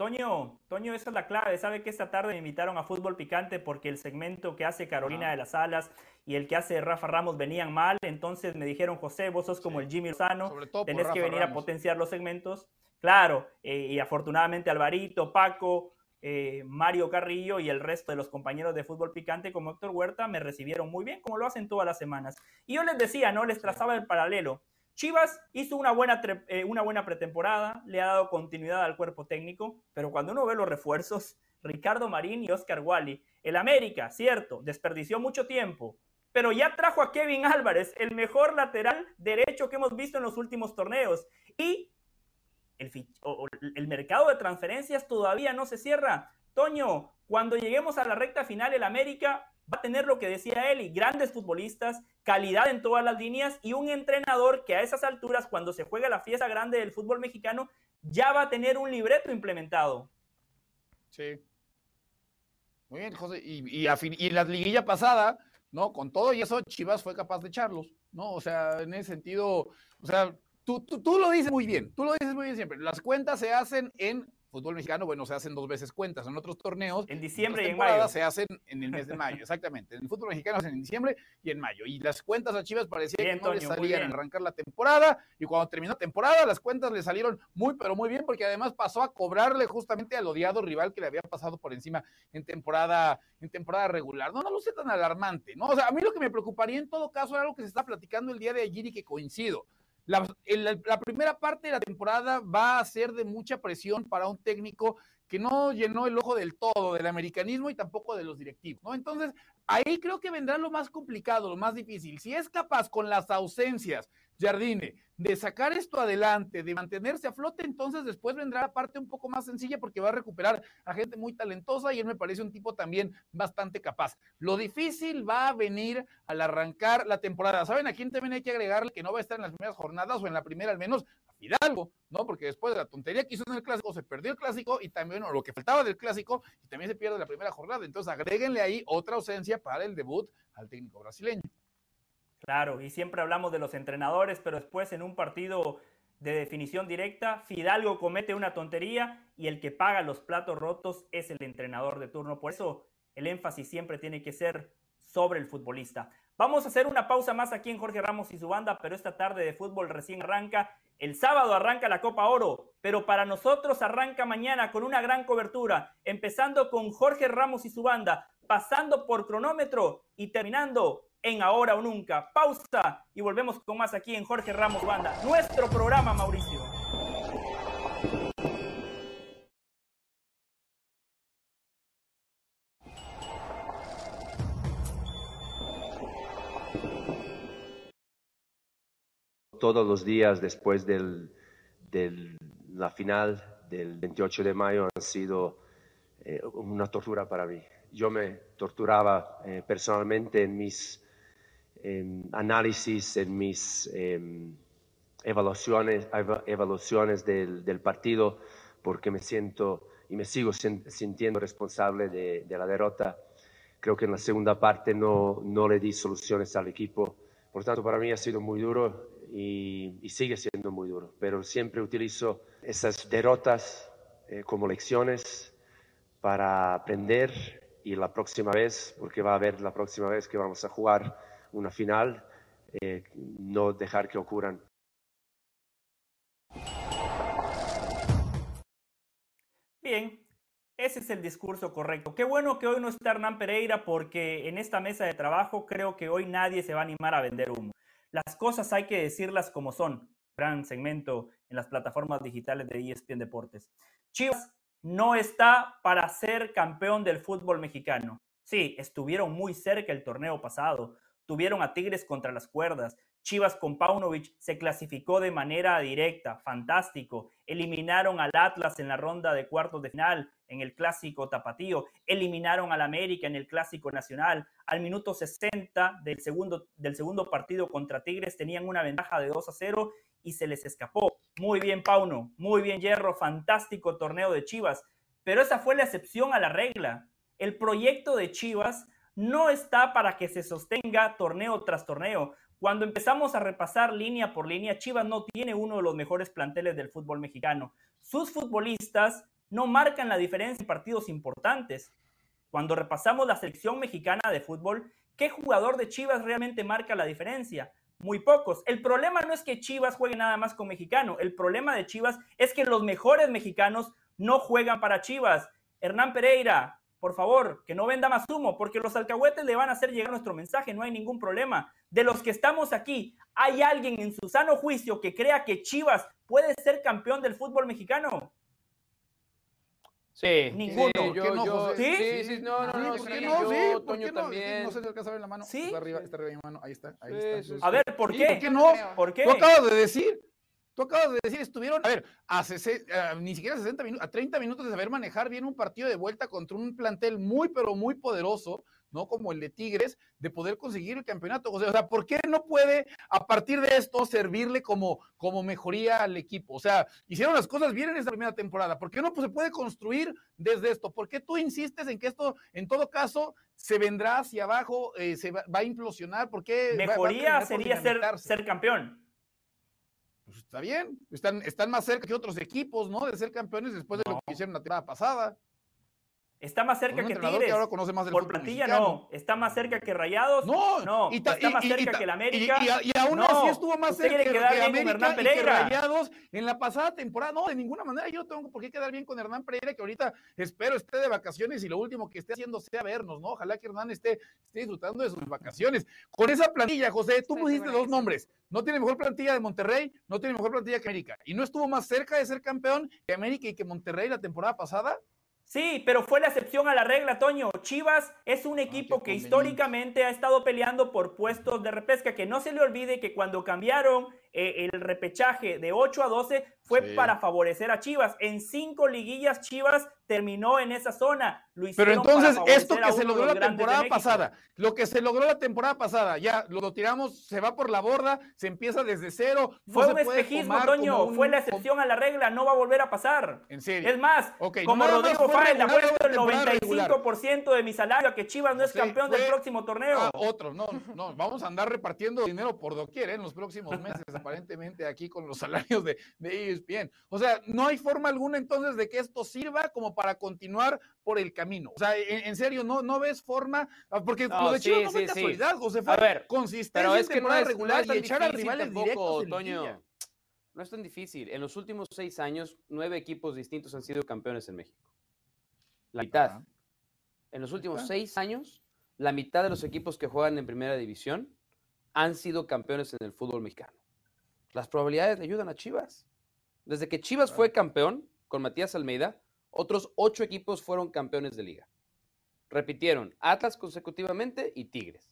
Toño, Toño, esa es la clave. Sabe que esta tarde me invitaron a Fútbol Picante porque el segmento que hace Carolina de las Alas y el que hace Rafa Ramos venían mal. Entonces me dijeron, José, vos sos como el Jimmy Lozano, tenés que venir a potenciar los segmentos. Claro, eh, y afortunadamente Alvarito, Paco, eh, Mario Carrillo y el resto de los compañeros de Fútbol Picante como Héctor Huerta me recibieron muy bien, como lo hacen todas las semanas. Y yo les decía, ¿no? Les trazaba el paralelo. Chivas hizo una buena, eh, una buena pretemporada, le ha dado continuidad al cuerpo técnico, pero cuando uno ve los refuerzos, Ricardo Marín y Oscar Wally, el América, cierto, desperdició mucho tiempo, pero ya trajo a Kevin Álvarez, el mejor lateral derecho que hemos visto en los últimos torneos. Y el, el mercado de transferencias todavía no se cierra. Toño, cuando lleguemos a la recta final, el América va a tener lo que decía él, y grandes futbolistas, calidad en todas las líneas y un entrenador que a esas alturas, cuando se juega la fiesta grande del fútbol mexicano, ya va a tener un libreto implementado. Sí. Muy bien, José. Y, y, en la liguilla pasada, ¿no? Con todo y eso, Chivas fue capaz de echarlos, ¿no? O sea, en ese sentido, o sea, tú, tú, tú lo dices muy bien, tú lo dices muy bien siempre. Las cuentas se hacen en fútbol mexicano, bueno, se hacen dos veces cuentas. En otros torneos, en diciembre y en mayo. Se hacen en el mes de mayo, exactamente. En el fútbol mexicano se hacen en diciembre y en mayo. Y las cuentas a Chivas parecía que no les salían a arrancar la temporada. Y cuando terminó la temporada, las cuentas le salieron muy, pero muy bien, porque además pasó a cobrarle justamente al odiado rival que le había pasado por encima en temporada, en temporada regular. No, no lo sé tan alarmante, ¿no? O sea, a mí lo que me preocuparía en todo caso era algo que se está platicando el día de ayer y que coincido. La, primera parte de la temporada va a ser de mucha presión para un técnico que no llenó el ojo del todo del americanismo y tampoco de los directivos, ¿no? Entonces, ahí creo que vendrá lo más complicado, lo más difícil. Si es capaz con las ausencias, Jardine, de sacar esto adelante, de mantenerse a flote, entonces después vendrá la parte un poco más sencilla porque va a recuperar a gente muy talentosa y él me parece un tipo también bastante capaz. Lo difícil va a venir al arrancar la temporada. ¿Saben a quién también hay que agregarle que no va a estar en las primeras jornadas o en la primera al menos? A Fidalgo, ¿no? Porque después de la tontería que hizo en el clásico, se perdió el clásico y también lo que faltaba del clásico y también se pierde la primera jornada. Entonces agréguenle ahí otra ausencia para el debut al técnico brasileño. Claro, y siempre hablamos de los entrenadores, pero después en un partido de definición directa, Fidalgo comete una tontería y el que paga los platos rotos es el entrenador de turno. Por eso el énfasis siempre tiene que ser sobre el futbolista. Vamos a hacer una pausa más aquí en Jorge Ramos y su banda, pero esta tarde de fútbol recién arranca. El sábado arranca la Copa Oro, pero para nosotros arranca mañana con una gran cobertura, empezando con Jorge Ramos y su banda, pasando por cronómetro y terminando en Ahora o Nunca. Pausa y volvemos con más aquí en Jorge Ramos Banda, nuestro programa, Mauricio. Todos los días después de la final del 28 de mayo han sido eh, una tortura para mí. Yo me torturaba eh, personalmente en mis análisis, en mis em, evaluaciones, evaluaciones del, partido, porque me siento y me sigo sintiendo responsable de, la derrota. Creo que en la segunda parte no, no le di soluciones al equipo. Por tanto, para mí ha sido muy duro y, y sigue siendo muy duro, pero siempre utilizo esas derrotas eh, como lecciones para aprender y la próxima vez, porque va a haber la próxima vez que vamos a jugar una final, eh, no dejar que ocurran. Bien, ese es el discurso correcto. Qué bueno que hoy no está Hernán Pereira porque en esta mesa de trabajo creo que hoy nadie se va a animar a vender humo. Las cosas hay que decirlas como son. Gran segmento en las plataformas digitales de ESPN Deportes. Chivas no está para ser campeón del fútbol mexicano. Sí, estuvieron muy cerca el torneo pasado, tuvieron a Tigres contra las cuerdas. Chivas con Paunovic se clasificó de manera directa, fantástico. Eliminaron al Atlas en la ronda de cuartos de final en el clásico tapatío. Eliminaron al América en el clásico nacional. Al minuto 60 del segundo, del segundo partido contra Tigres tenían una ventaja de 2 a 0 y se les escapó. Muy bien, Pauno. Muy bien, Hierro. Fantástico torneo de Chivas. Pero esa fue la excepción a la regla. El proyecto de Chivas no está para que se sostenga torneo tras torneo. Cuando empezamos a repasar línea por línea, Chivas no tiene uno de los mejores planteles del fútbol mexicano. Sus futbolistas no marcan la diferencia en partidos importantes. Cuando repasamos la selección mexicana de fútbol, ¿qué jugador de Chivas realmente marca la diferencia? Muy pocos. El problema no es que Chivas juegue nada más con mexicano. El problema de Chivas es que los mejores mexicanos no juegan para Chivas. Hernán Pereira, por favor, que no venda más humo, porque los alcahuetes le van a hacer llegar nuestro mensaje, no hay ningún problema. De los que estamos aquí, ¿hay alguien en su sano juicio que crea que Chivas puede ser campeón del fútbol mexicano? Sí. Ninguno. Sí, yo, no, yo, ¿Sí? sí, sí, no, no, no, sí, sí, no, yo, Toño no? también. No se te alcanza a ver la mano. ¿Sí? Está arriba, está arriba mi mano, ahí está, ahí Sí, está. sí, A ver, ¿por Sí, qué? ¿Por qué no? ¿Por qué? Acabas de decir, tú acabas de decir, estuvieron, a ver, a, ni siquiera 60 minutos, a 30 minutos de saber manejar bien un partido de vuelta contra un plantel muy, pero muy poderoso, ¿no? Como el de Tigres, de poder conseguir el campeonato. O sea, ¿por qué no puede a partir de esto servirle como, como mejoría al equipo? O sea, hicieron las cosas bien en esta primera temporada. ¿Por qué no pues, se puede construir desde esto? ¿Por qué tú insistes en que esto, en todo caso, se vendrá hacia abajo, eh, se va, a implosionar? ¿Por qué? Mejoría sería ser, ser campeón. Pues está bien, están, están más cerca que otros equipos, ¿no? De ser campeones después de lo que hicieron la temporada pasada. Está más cerca que Tigres. ahora conoce más Por plantilla no. Está más cerca que Rayados. No, no. está más cerca que el América. Y, aún así estuvo más cerca que, América y que Rayados en la pasada temporada. No, de ninguna manera yo no tengo por qué quedar bien con Hernán Pereira, que ahorita espero esté de vacaciones y lo último que esté haciendo sea vernos, ¿no? Ojalá que Hernán esté, esté disfrutando de sus vacaciones. Con esa plantilla, José, tú pusiste dos nombres. No tiene mejor plantilla de Monterrey, no tiene mejor plantilla que América. Y no estuvo más cerca de ser campeón que América y que Monterrey la temporada pasada. Sí, pero fue la excepción a la regla, Toño. Chivas es un ah, equipo que históricamente ha estado peleando por puestos de repesca. Que no se le olvide que cuando cambiaron eh, el repechaje de 8 a 12 fue para favorecer a Chivas. En cinco liguillas Chivas terminó en esa zona. Pero entonces esto que se logró la temporada pasada, lo que se logró la temporada pasada, ya lo, tiramos, se va por la borda, se empieza desde cero. fue un espejismo, Toño, fue la excepción a la regla, no va a volver a pasar. En serio. Es más, como Rodrigo Fáez le apuesto el 95% de mi salario a que Chivas no es campeón del próximo torneo. Ah, otro, no, no, vamos a andar repartiendo dinero por doquier ¿eh? en los próximos meses aparentemente aquí con los salarios de, de ESPN. O sea, no hay forma alguna entonces de que esto sirva como para continuar por el camino. O sea, en, serio, no, no ves forma, ah, porque lo de Chivas no fue casualidad, José, fue a ver, consistencia pero es que no es, regular no es y echar a rivales tampoco, Toño. No es tan difícil. En los últimos seis años, nueve equipos distintos han sido campeones en México. La mitad. En los últimos seis años, la mitad de los equipos que juegan en primera división han sido campeones en el fútbol mexicano. Las probabilidades le ayudan a Chivas. Desde que Chivas fue campeón con Matías Almeida, otros ocho equipos fueron campeones de liga. Repitieron Atlas consecutivamente y Tigres.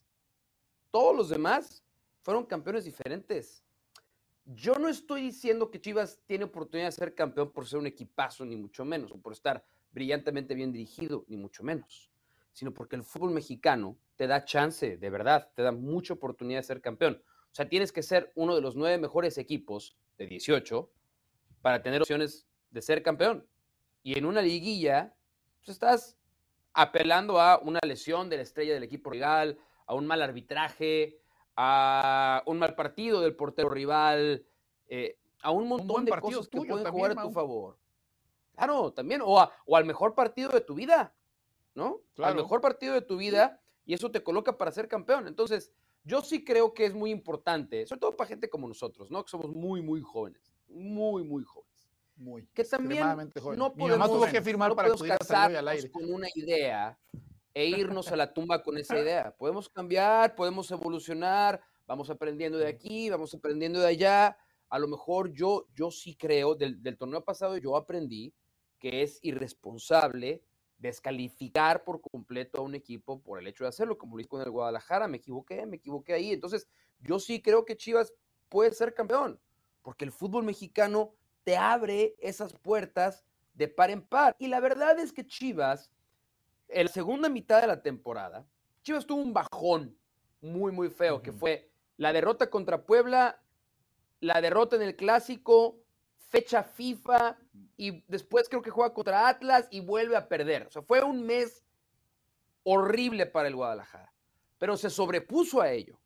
Todos los demás fueron campeones diferentes. Yo no estoy diciendo que Chivas tiene oportunidad de ser campeón por ser un equipazo, ni mucho menos, o por estar brillantemente bien dirigido, ni mucho menos, sino porque el fútbol mexicano te da chance, de verdad, te da mucha oportunidad de ser campeón. O sea, tienes que ser uno de los nueve mejores equipos de 18 para tener opciones de ser campeón. Y en una liguilla, pues estás apelando a una lesión de la estrella del equipo rival, a un mal arbitraje, a un mal partido del portero rival, eh, a un montón de cosas que pueden jugar a tu favor. Claro, también, o, o, al mejor partido de tu vida, ¿no? Al mejor partido de tu vida y eso te coloca para ser campeón. Entonces, yo sí creo que es muy importante, sobre todo para gente como nosotros, ¿no? Que somos muy, muy jóvenes, muy, muy jóvenes. Muy. Que también no podemos, tuvo que firmar para que con una idea e irnos a la tumba con esa idea. Podemos cambiar, podemos evolucionar, vamos aprendiendo de aquí, vamos aprendiendo de allá. A lo mejor yo, yo sí creo, del, del torneo pasado yo aprendí que es irresponsable descalificar por completo a un equipo por el hecho de hacerlo, como lo hice con el Guadalajara, me equivoqué, me equivoqué ahí. Entonces, yo sí creo que Chivas puede ser campeón, porque el fútbol mexicano te abre esas puertas de par en par. Y la verdad es que Chivas en la segunda mitad de la temporada, Chivas tuvo un bajón muy, muy feo, que fue la derrota contra Puebla, la derrota en el clásico, fecha FIFA y después creo que juega contra Atlas y vuelve a perder. O sea, fue un mes horrible para el Guadalajara, pero se sobrepuso a ello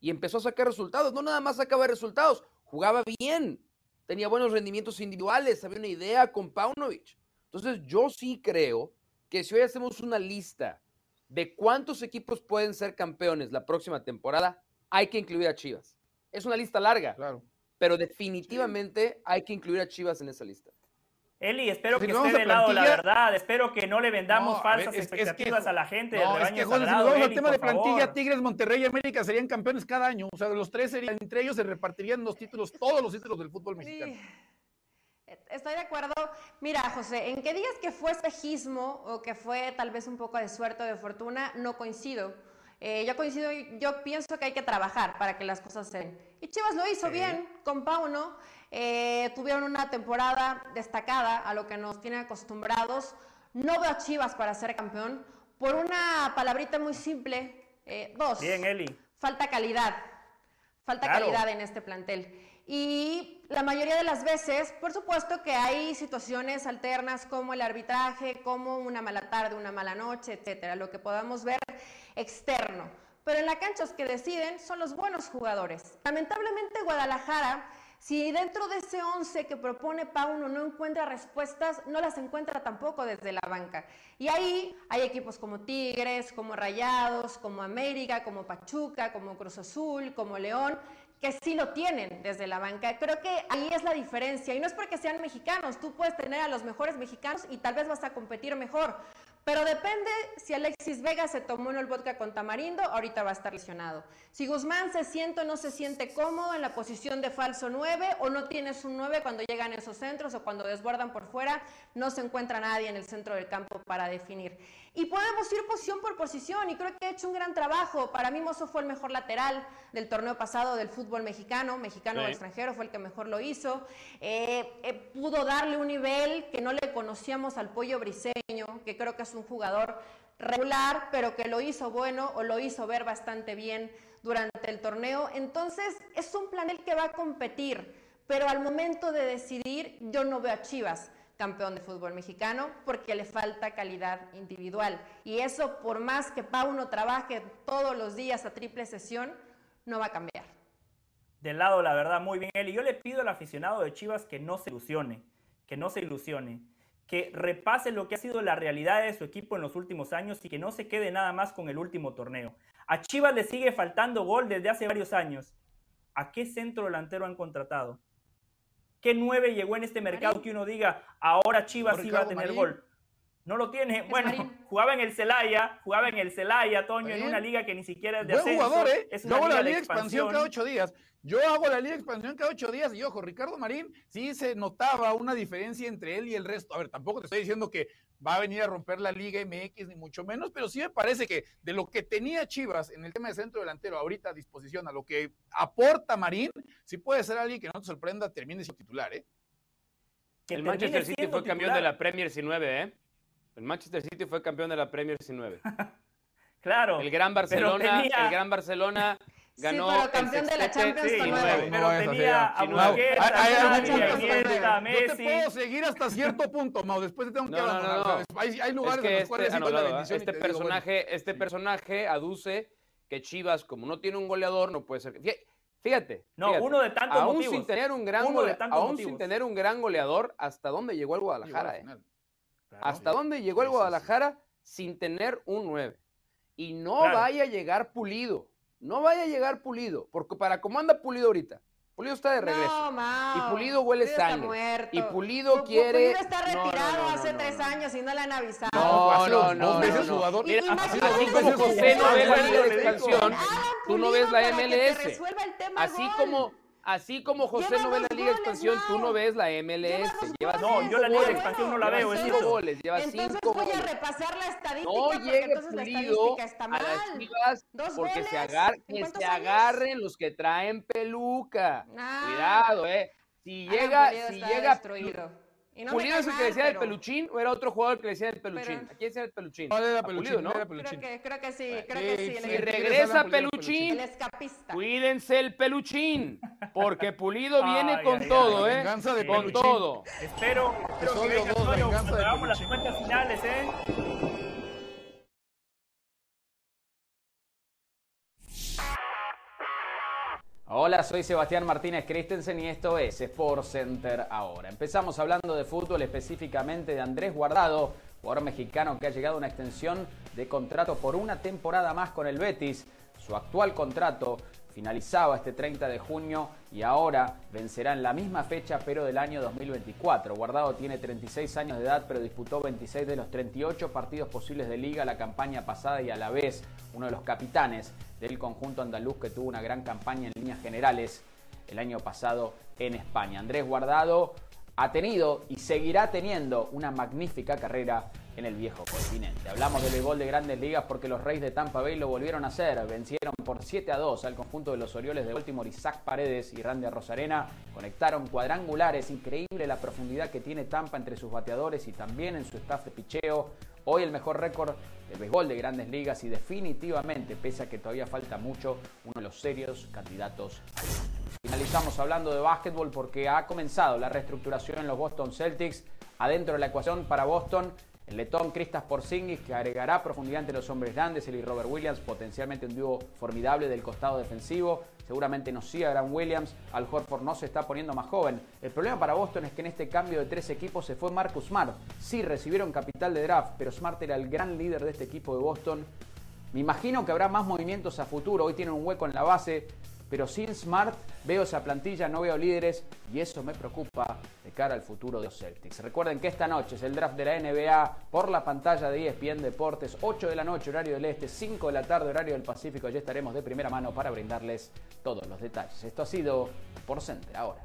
y empezó a sacar resultados. No nada más sacaba resultados, jugaba bien, tenía buenos rendimientos individuales, había una idea con Paunovic. Entonces yo sí creo que si hoy hacemos una lista de cuántos equipos pueden ser campeones la próxima temporada, hay que incluir a Chivas. Es una lista larga, claro. pero definitivamente hay que incluir a Chivas en esa lista. Eli, espero que esté de lado la verdad, espero que no le vendamos falsas expectativas a la gente. No, es que, José, si nos vamos al tema de plantilla, Tigres, Monterrey y América serían campeones cada año. O sea, los tres serían, entre ellos se repartirían los títulos, todos los títulos del fútbol mexicano. Estoy de acuerdo. Mira, José, en que digas que fue espejismo o que fue tal vez un poco de suerte o de fortuna, no coincido. Eh, yo coincido, yo pienso que hay que trabajar para que las cosas se den. Y Chivas lo hizo bien con Pauno. Eh, tuvieron una temporada destacada a lo que nos tienen acostumbrados. No veo a Chivas para ser campeón por una palabrita muy simple. Eh, dos. Bien, Eli. Falta calidad. Falta calidad en este plantel. Y la mayoría de las veces, por supuesto que hay situaciones alternas como el arbitraje, como una mala tarde, una mala noche, etcétera, lo que podamos ver externo. Pero en la cancha los que deciden son los buenos jugadores. Lamentablemente Guadalajara, si dentro de ese 11 que propone Pauno no encuentra respuestas, no las encuentra tampoco desde la banca. Y ahí hay equipos como Tigres, como Rayados, como América, como Pachuca, como Cruz Azul, como León, que sí lo tienen desde la banca. Creo que ahí es la diferencia. Y no es porque sean mexicanos, tú puedes tener a los mejores mexicanos y tal vez vas a competir mejor. Pero depende si Alexis Vega se tomó en el vodka con tamarindo, ahorita va a estar lesionado. Si Guzmán se siente o no se siente cómodo en la posición de falso 9 o no tienes un 9 cuando llegan esos centros o cuando desbordan por fuera, no se encuentra nadie en el centro del campo para definir. Y podemos ir posición por posición y creo que ha hecho un gran trabajo. Para mí Mozo fue el mejor lateral del torneo pasado del fútbol mexicano, mexicano o extranjero, fue el que mejor lo hizo. Eh, eh, pudo darle un nivel que no le conocíamos al pollo briseño, que creo que es un jugador regular, pero que lo hizo bueno o lo hizo ver bastante bien durante el torneo. Entonces, es un planel que va a competir, pero al momento de decidir, yo no veo a Chivas campeón de fútbol mexicano porque le falta calidad individual. Y eso, por más que Pauno trabaje todos los días a triple sesión, no va a cambiar. Del lado, la verdad, muy bien, Y Yo le pido al aficionado de Chivas que no se ilusione, que no se ilusione que repase lo que ha sido la realidad de su equipo en los últimos años y que no se quede nada más con el último torneo. A Chivas le sigue faltando gol desde hace varios años. ¿A qué centro delantero han contratado? ¿Qué nueve llegó en este mercado que uno diga, ahora Chivas sí va a tener gol? No lo tiene. Bueno, jugaba en el Celaya, jugaba en el Celaya, Toño, en una liga que ni siquiera es de Buen jugador, ¿eh? Es Yo hago la liga de expansión cada ocho días. Yo hago la liga de expansión cada ocho días y ojo, Ricardo Marín sí se notaba una diferencia entre él y el resto. A ver, tampoco te estoy diciendo que va a venir a romper la Liga MX, ni mucho menos, pero sí me parece que de lo que tenía Chivas en el tema de centro delantero ahorita a disposición, a lo que aporta Marín, sí puede ser alguien que no te sorprenda, termine siendo titular, ¿eh? el Manchester City fue campeón de la Premier sin 9, ¿eh? El Manchester City fue campeón de la Premier sin 9. claro. El Gran Barcelona, el Gran Barcelona ganó sí, pero campeón de la Champions nueve. Pero tenía a Busquets, a Messi. No te puedo seguir hasta cierto punto, Mau. Después te tengo que abandonar. Hay, hay, lugares en los cuales este, la bendición este personaje, este personaje aduce que Chivas, como no tiene un goleador, no puede ser. Fíjate. No, uno de tantos aún motivos. Sin tener un gran aún motivos. sin tener un gran goleador, ¿hasta dónde llegó el Guadalajara? Eh? ¿Hasta dónde llegó el Guadalajara sin tener un 9? Y no vaya a llegar pulido. No vaya a llegar Pulido, porque para cómo anda Pulido ahorita. Pulido está de regreso. No, y Pulido huele Pulido sangre. Y Pulido quiere. Pulido está retirado hace tres años y no le han avisado. No, no, no. no, jugador. así como José no ve la Liga de Expansión, tú no ves la MLS. Así como Así como José no ve la Liga de Expansión, tú no ves la MLS. Llevas no, yo la Liga de Expansión no la veo. Cinco goles, llevas entonces cinco voy goles. a repasar la estadística no llegue pulido está mal. a las chivas porque se, agar que se agarren los que traen peluca. Ah. Cuidado, eh. Si llega, si llega destruido. ¿Pulido es el que decía del peluchín o era otro jugador que decía del peluchín? ¿A quién decía el peluchín? ¿Cuál era Peluchín? ¿no? Creo que, creo que sí, creo que sí. Si regresa Peluchín, el escapista. cuídense el Peluchín, porque Pulido viene con todo, ¿eh? con todo. Espero, espero que venga Antonio cuando hagamos las cuentas finales, ¿eh? Hola, soy Sebastián Martínez Christensen y esto es Sport Center ahora. Empezamos hablando de fútbol, específicamente de Andrés Guardado, jugador mexicano que ha llegado a una extensión de contrato por una temporada más con el Betis. Su actual contrato finalizaba este 30 de junio y ahora vencerá en la misma fecha pero del año 2024. Guardado tiene 36 años de edad pero disputó 26 de los 38 partidos posibles de liga la campaña pasada y a la vez uno de los capitanes del conjunto andaluz que tuvo una gran campaña en líneas generales el año pasado en España. Andrés Guardado ha tenido y seguirá teniendo una magnífica carrera en el viejo continente. Hablamos del gol de grandes ligas porque los Reyes de Tampa Bay lo volvieron a hacer. Vencieron por 7 a 2 al conjunto de los Orioles de Baltimore. Isaac Paredes y Randy Rosarena conectaron cuadrangulares. Increíble la profundidad que tiene Tampa entre sus bateadores y también en su staff de picheo. Hoy el mejor récord del béisbol de grandes ligas y definitivamente, pese a que todavía falta mucho, uno de los serios candidatos. Finalizamos hablando de básquetbol porque ha comenzado la reestructuración en los Boston Celtics. Adentro de la ecuación para Boston el letón Kristaps Porzingis, que agregará profundidad entre los hombres grandes, él y Robert Williams, potencialmente un dúo formidable del costado defensivo. Seguramente no siga Gran Williams. Al Horford no se está poniendo más joven. El problema para Boston es que en este cambio de tres equipos se fue Marcus Smart. Sí, recibieron capital de draft, pero Smart era el gran líder de este equipo de Boston. Me imagino que habrá más movimientos a futuro. Hoy tienen un hueco en la base pero sin Smart veo esa plantilla, no veo líderes y eso me preocupa de cara al futuro de los Celtics. Recuerden que esta noche es el draft de la NBA por la pantalla de ESPN Deportes, 8 de la noche horario del Este, 5 de la tarde horario del Pacífico. Ya estaremos de primera mano para brindarles todos los detalles. Esto ha sido por Center ahora.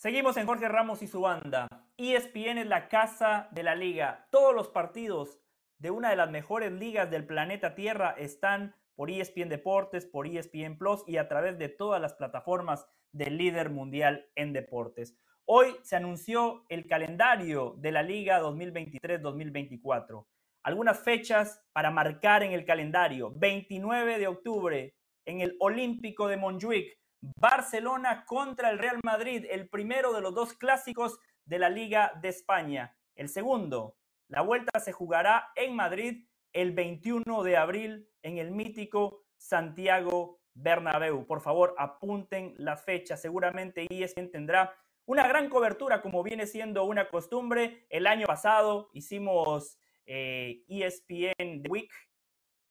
Seguimos en Jorge Ramos y su banda. ESPN es la casa de la liga. Todos los partidos de una de las mejores ligas del planeta Tierra están por ESPN Deportes, por ESPN Plus y a través de todas las plataformas del líder mundial en deportes. Hoy se anunció el calendario de la liga 2023-2024. Algunas fechas para marcar en el calendario. 29 de octubre en el Olímpico de Montjuic Barcelona contra el Real Madrid, el primero de los dos clásicos de la Liga de España. El segundo, la vuelta se jugará en Madrid el 21 de abril en el mítico Santiago Bernabéu. Por favor, apunten la fecha. Seguramente ESPN tendrá una gran cobertura como viene siendo una costumbre. El año pasado hicimos ESPN eh, e Week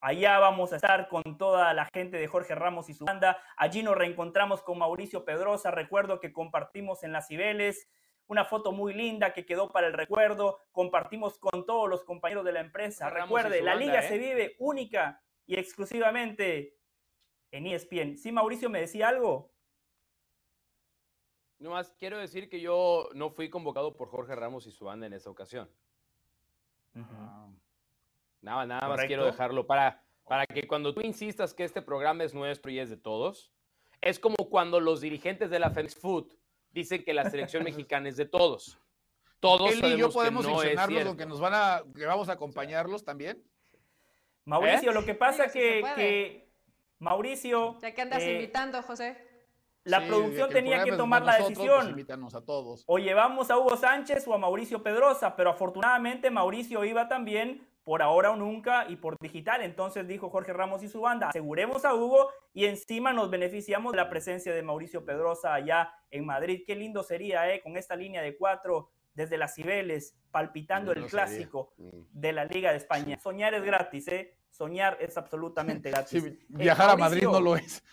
Allá vamos a estar con toda la gente de Jorge Ramos y su banda. Allí nos reencontramos con Mauricio Pedrosa. Recuerdo que compartimos en las Cibeles una foto muy linda que quedó para el recuerdo. Compartimos con todos los compañeros de la empresa. Recuerde, la liga se ¿eh? vive única y exclusivamente en ESPN. ¿Sí, Mauricio me decía algo? No más, quiero decir que yo no fui convocado por Jorge Ramos y su banda en esa ocasión. Nada, nada más quiero dejarlo para, para que cuando tú insistas que este programa es nuestro y es de todos, es como cuando los dirigentes de la Félix Food dicen que la selección mexicana es de todos. Todos Él y yo podemos mencionarlos, que nos van a, que vamos a acompañarlos también. Mauricio, ¿Eh? lo que pasa es que, Mauricio. Ya que andas eh, invitando, José. La producción tenía que tomar la decisión. a todos. O llevamos a Hugo Sánchez o a Mauricio Pedrosa, pero afortunadamente Mauricio iba también por ahora o nunca y por digital. Entonces dijo Jorge Ramos y su banda, aseguremos a Hugo y encima nos beneficiamos de la presencia de Mauricio Pedrosa allá en Madrid. Qué lindo sería, ¿eh? Con esta línea de cuatro desde las Cibeles, palpitando el clásico mm. de la Liga de España. Soñar es gratis, ¿eh? Soñar es absolutamente gratis. Eh, viajar a Madrid no lo es.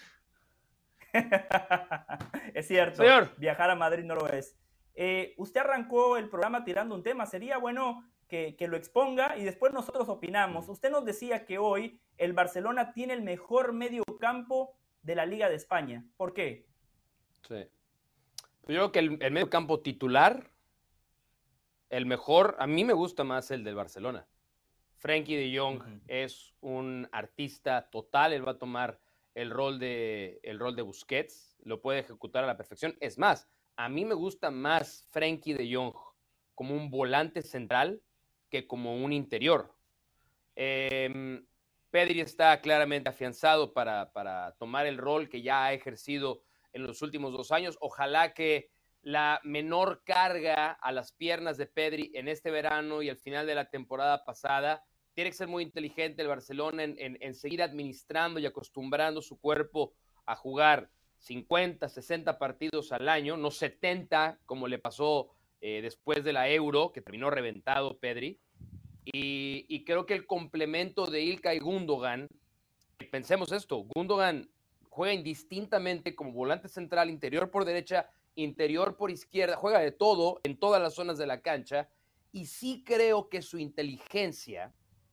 es cierto. Viajar a Madrid no lo es. Eh, usted arrancó el programa tirando un tema. Sería bueno que, lo exponga y después nosotros opinamos. Usted nos decía que hoy el Barcelona tiene el mejor medio campo de la Liga de España. ¿Por qué? Sí. Yo creo que el, medio campo titular, el mejor, a mí me gusta más el del Barcelona. Frankie de Jong es un artista total, él va a tomar el rol, de, el rol de Busquets, lo puede ejecutar a la perfección. Es más, a mí me gusta más Frankie de Jong como un volante central que como un interior. Eh, Pedri está claramente afianzado para, para, tomar el rol que ya ha ejercido en los últimos dos años. Ojalá que la menor carga a las piernas de Pedri en este verano y al final de la temporada pasada. Tiene que ser muy inteligente el Barcelona en, en seguir administrando y acostumbrando su cuerpo a jugar 50, 60 partidos al año, no 70 como le pasó eh, después de la Euro, que terminó reventado Pedri. Y, creo que el complemento de Ilka y Gundogan, pensemos esto, Gundogan juega indistintamente como volante central, interior por derecha, interior por izquierda, juega de todo en todas las zonas de la cancha. Y sí creo que su inteligencia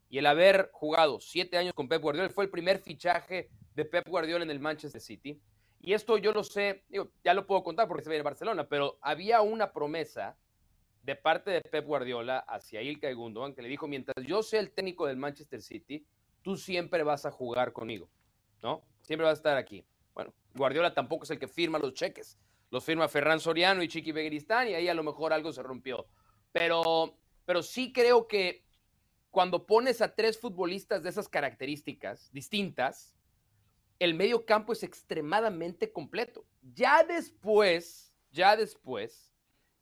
y el haber jugado siete años con Pep Guardiola, fue el primer fichaje de Pep Guardiola en el Manchester City y esto yo lo sé, ya lo puedo contar porque se ve en Barcelona, pero había una promesa de parte de Pep Guardiola hacia Ilkay Gundogan que le dijo, mientras yo sea el técnico del Manchester City, tú siempre vas a jugar conmigo, ¿no? Siempre vas a estar aquí. Bueno, Guardiola tampoco es el que firma los cheques. Los firma Ferran Soriano y Chiqui Beguiristán y ahí a lo mejor algo se rompió. Pero, pero sí creo que cuando pones a tres futbolistas de esas características distintas, el medio campo es extremadamente completo. Ya después, ya después,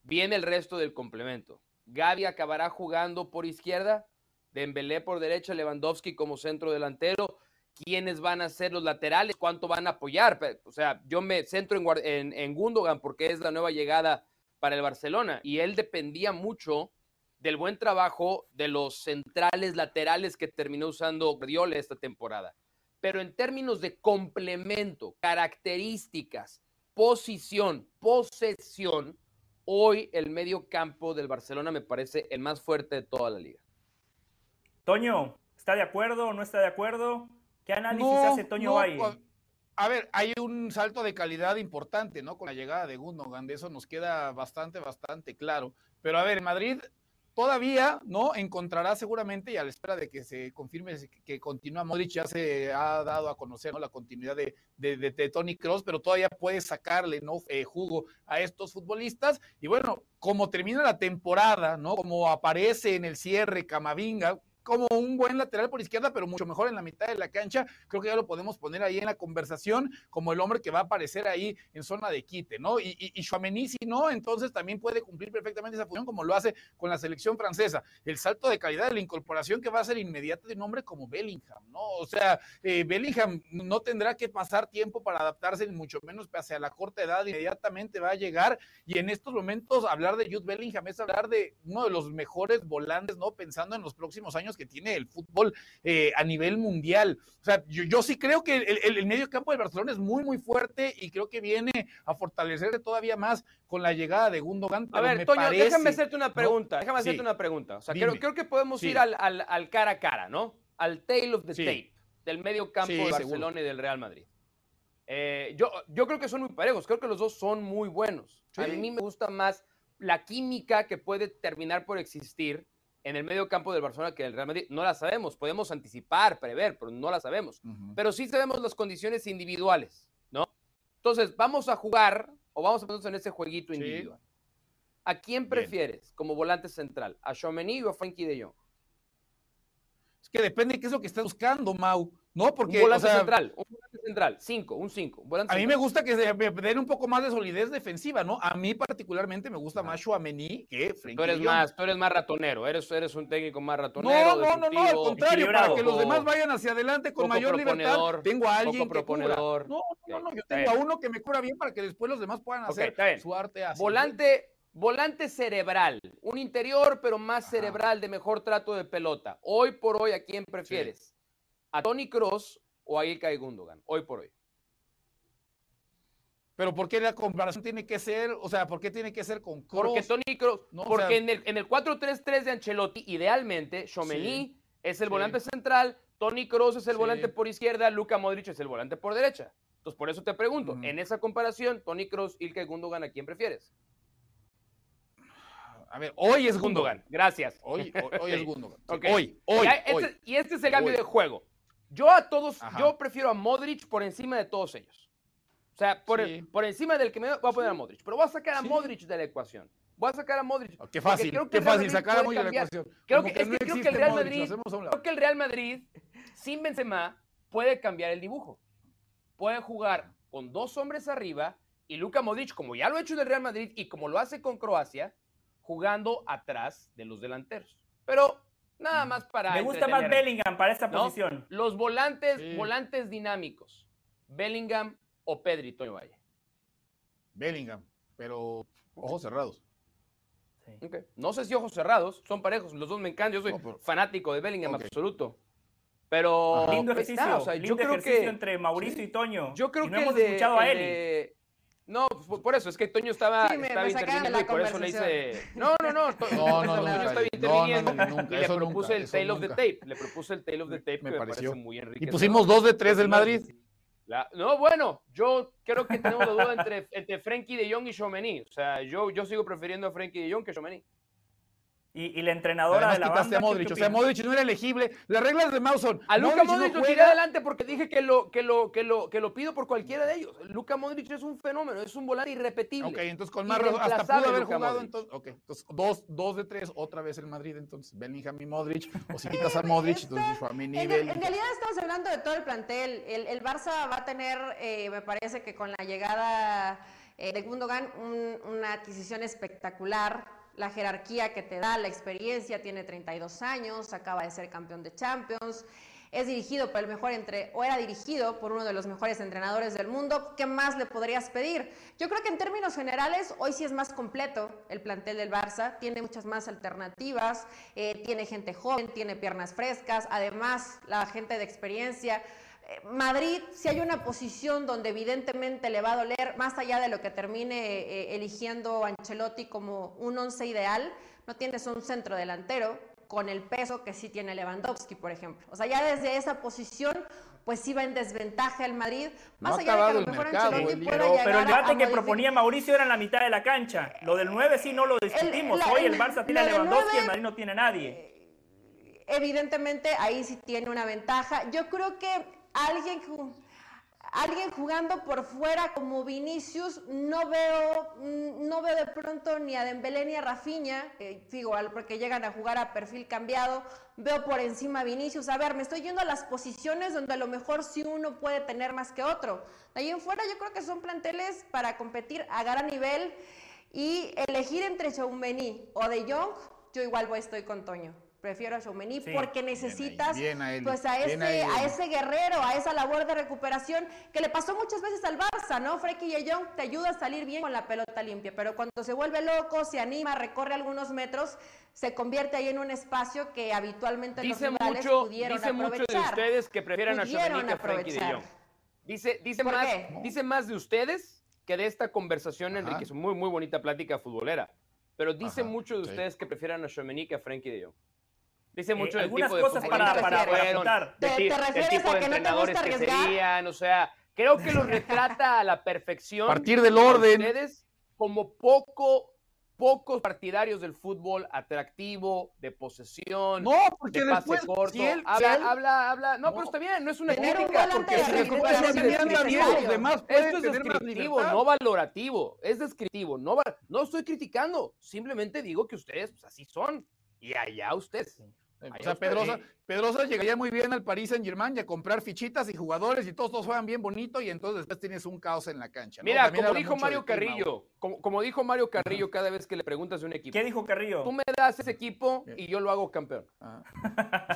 viene el resto del complemento. Gaby acabará jugando por izquierda, Dembélé por derecha, Lewandowski como centro delantero. ¿Quiénes van a ser los laterales? ¿Cuánto van a apoyar? O sea, yo me centro en, en, Gundogan porque es la nueva llegada para el Barcelona y él dependía mucho del buen trabajo de los centrales laterales que terminó usando Guardiola esta temporada pero en términos de complemento, características, posición, posesión, hoy el medio campo del Barcelona me parece el más fuerte de toda la liga. Toño, ¿está de acuerdo o no está de acuerdo? ¿Qué análisis hace Toño no, A ver, hay un salto de calidad importante, ¿no? Con la llegada de Gundogan, de eso nos queda bastante, bastante claro. Pero a ver, en Madrid todavía no encontrará seguramente y a la espera de que se confirme que continúa Modric ya se ha dado a conocer la continuidad de, de, Tony Cross, pero todavía puede sacarle no eh, jugo a estos futbolistas. Y bueno como termina la temporada no como aparece en el cierre Camavinga como un buen lateral por izquierda, pero mucho mejor en la mitad de la cancha. Creo que ya lo podemos poner ahí en la conversación como el hombre que va a aparecer ahí en zona de quite, ¿no? Y, y, y si no, entonces también puede cumplir perfectamente esa función como lo hace con la selección francesa. El salto de calidad de la incorporación que va a ser inmediata de un hombre como Bellingham, ¿no? O sea, eh, Bellingham no tendrá que pasar tiempo para adaptarse, ni mucho menos hacia la corta edad, inmediatamente va a llegar. Y en estos momentos, hablar de Jude Bellingham es hablar de uno de los mejores volantes, ¿no? Pensando en los próximos años años que tiene el fútbol eh, a nivel mundial. O sea, yo, sí creo que el, medio campo del Barcelona es muy, muy fuerte y creo que viene a fortalecerse todavía más con la llegada de Gundogan. A ver, Toño, déjame hacerte una pregunta, déjame hacerte una pregunta. O sea, creo, que podemos ir al, cara a cara, ¿no? Al tail of the tape del medio campo de Barcelona y del Real Madrid. Eh, yo, yo creo que son muy parejos, creo que los dos son muy buenos. A mí me gusta más la química que puede terminar por existir en el medio campo del Barcelona que el Real Madrid. No la sabemos, podemos anticipar, prever, pero no la sabemos. Pero sí sabemos las condiciones individuales, ¿no? Entonces, vamos a jugar o vamos a ponernos en ese jueguito individual. ¿A quién prefieres como volante central? ¿A Chomeny o a Frankie de Jong? Es que depende de qué es lo que estás buscando, Mau. No, porque. Un volante central, un volante central, cinco, un cinco. a mí me gusta que se den un poco más de solidez defensiva, ¿no? A mí particularmente me gusta más Chouameni que Frenkie Tú eres más, tú eres más ratonero, eres, eres un técnico más ratonero. No, no, no, no, al contrario, para que los demás vayan hacia adelante con mayor libertad. Tengo a alguien que cura. No, no, no, yo tengo a uno que me cura bien para que después los demás puedan hacer su arte así. Volante. Volante cerebral, un interior pero más cerebral de mejor trato de pelota. Hoy por hoy, ¿a quién prefieres? a Tony Cross o a Ilkay Gundogan, hoy por hoy. Pero ¿por qué la comparación tiene que ser, o sea, por qué tiene que ser con Kroos? Porque Tony Kroos, porque en el, en el 4-3-3 de Ancelotti, idealmente, Chomeny es el volante central, Tony Kroos es el volante por izquierda, Luka Modric es el volante por derecha. Entonces, por eso te pregunto, en esa comparación, Tony Kroos, Ilkay Gundogan, ¿a quién prefieres? A ver, hoy es Gundogan. Gracias. Hoy, hoy, es Gundogan. Hoy, hoy, este hoy, Y este es el cambio de juego. Yo a todos, yo prefiero a Modric por encima de todos ellos. O sea, por, por encima del que me voy a poner a Modric. Pero voy a sacar a Modric de la ecuación. Voy a sacar a Modric. Oh, qué fácil, qué fácil sacar a Modric de la ecuación. Creo que, creo que el Real Madrid, creo que el Real Madrid, sin Benzema, puede cambiar el dibujo. Puede jugar con dos hombres arriba y Luka Modric, como ya lo ha hecho en el Real Madrid y como lo hace con Croacia, jugando atrás de los delanteros. Pero Nada más para. Me gusta más Bellingham para esta posición. Los volantes, volantes dinámicos. Bellingham o Pedri, Toño Valle. Bellingham, pero ojos cerrados. No sé si ojos cerrados, son parejos, los dos me encantan, yo soy fanático de Bellingham absoluto. Pero lindo ejercicio, yo creo que entre Mauricio y Toño. Yo creo y no hemos escuchado a él. No, por eso, es que Toño estaba, estaba interviniendo y por eso le hice. No, no, no. no, no, Toño estaba interviniendo y le propuse el tail of the tape. Le propuse el tail of the tape me que me parece muy enriquecedor. Y pusimos dos de tres del Madrid. no, bueno, yo creo que tenemos la duda entre, entre Frenkie de Jong y Chomeny. O sea, yo, yo sigo prefiriendo a Frenkie de Jong que a Chomeny. Y, la entrenadora de la banda, a Modric, o sea, Modric no era elegible. Las reglas de Mauson. A Luca Modric, lo tiré adelante porque dije que lo, que, lo, que, lo, que lo pido por cualquiera de ellos. Luca Modric es un fenómeno, es un volante irrepetible. Ok, entonces con más hasta pudo haber jugado entonces. Ok, entonces dos, dos de tres, otra vez el Madrid, entonces y Modric, o si quitas a Modric, entonces a mi nivel. En, realidad estamos hablando de todo el plantel. El, el Barça va a tener, eh, me parece que con la llegada eh, de Gundogan, una adquisición espectacular la jerarquía que te da, la experiencia, tiene 32 años, acaba de ser campeón de Champions, es dirigido por el mejor entre o era dirigido por uno de los mejores entrenadores del mundo, ¿qué más le podrías pedir? Yo creo que en términos generales hoy sí es más completo el plantel del Barça, tiene muchas más alternativas, eh, tiene gente joven, tiene piernas frescas, además la gente de experiencia Madrid, si hay una posición donde evidentemente le va a doler, más allá de lo que termine eh, eligiendo Ancelotti como un once ideal, no tienes un centro delantero con el peso que sí tiene Lewandowski, por ejemplo. O sea, ya desde esa posición, pues sí va en desventaja el Madrid, más allá de que a lo mejor Ancelotti pueda llegar Pero el debate que proponía Mauricio era en la mitad de la cancha. Lo del 9 sí no lo discutimos. Hoy el Barça tiene a Lewandowski y el Madrid no tiene nadie. Evidentemente ahí sí tiene una ventaja. Yo creo que alguien, jugando por fuera como Vinicius, no veo, mm, no veo de pronto ni a Dembélé ni a Rafinha, digo, porque llegan a jugar a perfil cambiado, veo por encima a Vinicius. A ver, me estoy yendo a las posiciones donde a lo mejor sí uno puede tener más que otro. De ahí en fuera yo creo que son planteles para competir a gran nivel y elegir entre Choumeni o De Jong, yo igual voy, estoy con Toño. Prefiero a Chomení porque necesitas pues a ese, a, ese guerrero, a esa labor de recuperación que le pasó muchas veces al Barça, ¿no? Frenkie de Jong te ayuda a salir bien con la pelota limpia, pero cuando se vuelve loco, se anima, recorre algunos metros, se convierte ahí en un espacio que habitualmente dice los rivales mucho, pudieron dice mucho de ustedes que prefieren a Chomení que a Frenkie de Jong. Dice, dice, más, dice más de ustedes que de esta conversación, Enrique. Es muy, muy bonita plática futbolera. Pero dice mucho de ustedes que prefieren a Chomení que a Frenkie de Jong. Dice mucho eh, algunas cosas para, para, para ¿Te, ¿Te, refieres a que no te gusta serían, o sea, creo que los retrata a la perfección. Partir del orden. Ustedes como poco pocos partidarios del fútbol atractivo, de posesión, no, porque de pase después, corto. Si él, habla, si él, habla, habla. No, no, pero está bien, no es una crítica. Un porque de los demás Esto es descriptivo, no valorativo. Es descriptivo. No, no estoy criticando. Simplemente digo que ustedes pues, así son. Y allá ustedes. O sea, Pedrosa, Pedrosa llegaría muy bien al París Saint Germain y a comprar fichitas y jugadores y todos, todos juegan bien bonito y entonces después tienes un caos en la cancha. Mira, como dijo Mario Carrillo, como, dijo Mario Carrillo cada vez que le preguntas de un equipo. ¿Qué dijo Carrillo? Tú me das ese equipo y yo lo hago campeón. Ah.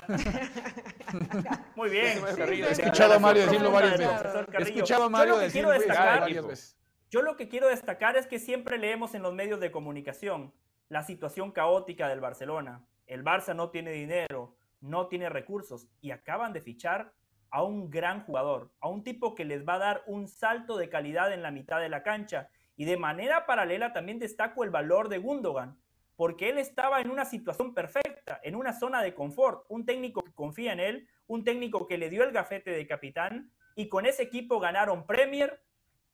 muy bien. He escuchado a Mario decirlo varias veces. He escuchado a Mario decirlo varias veces. Yo lo que quiero destacar es que siempre leemos en los medios de comunicación la situación caótica del Barcelona el Barça no tiene dinero, no tiene recursos y acaban de fichar a un gran jugador, a un tipo que les va a dar un salto de calidad en la mitad de la cancha. Y de manera paralela también destaco el valor de Gundogan, porque él estaba en una situación perfecta, en una zona de confort, un técnico que confía en él, un técnico que le dio el gafete de capitán y con ese equipo ganaron Premier,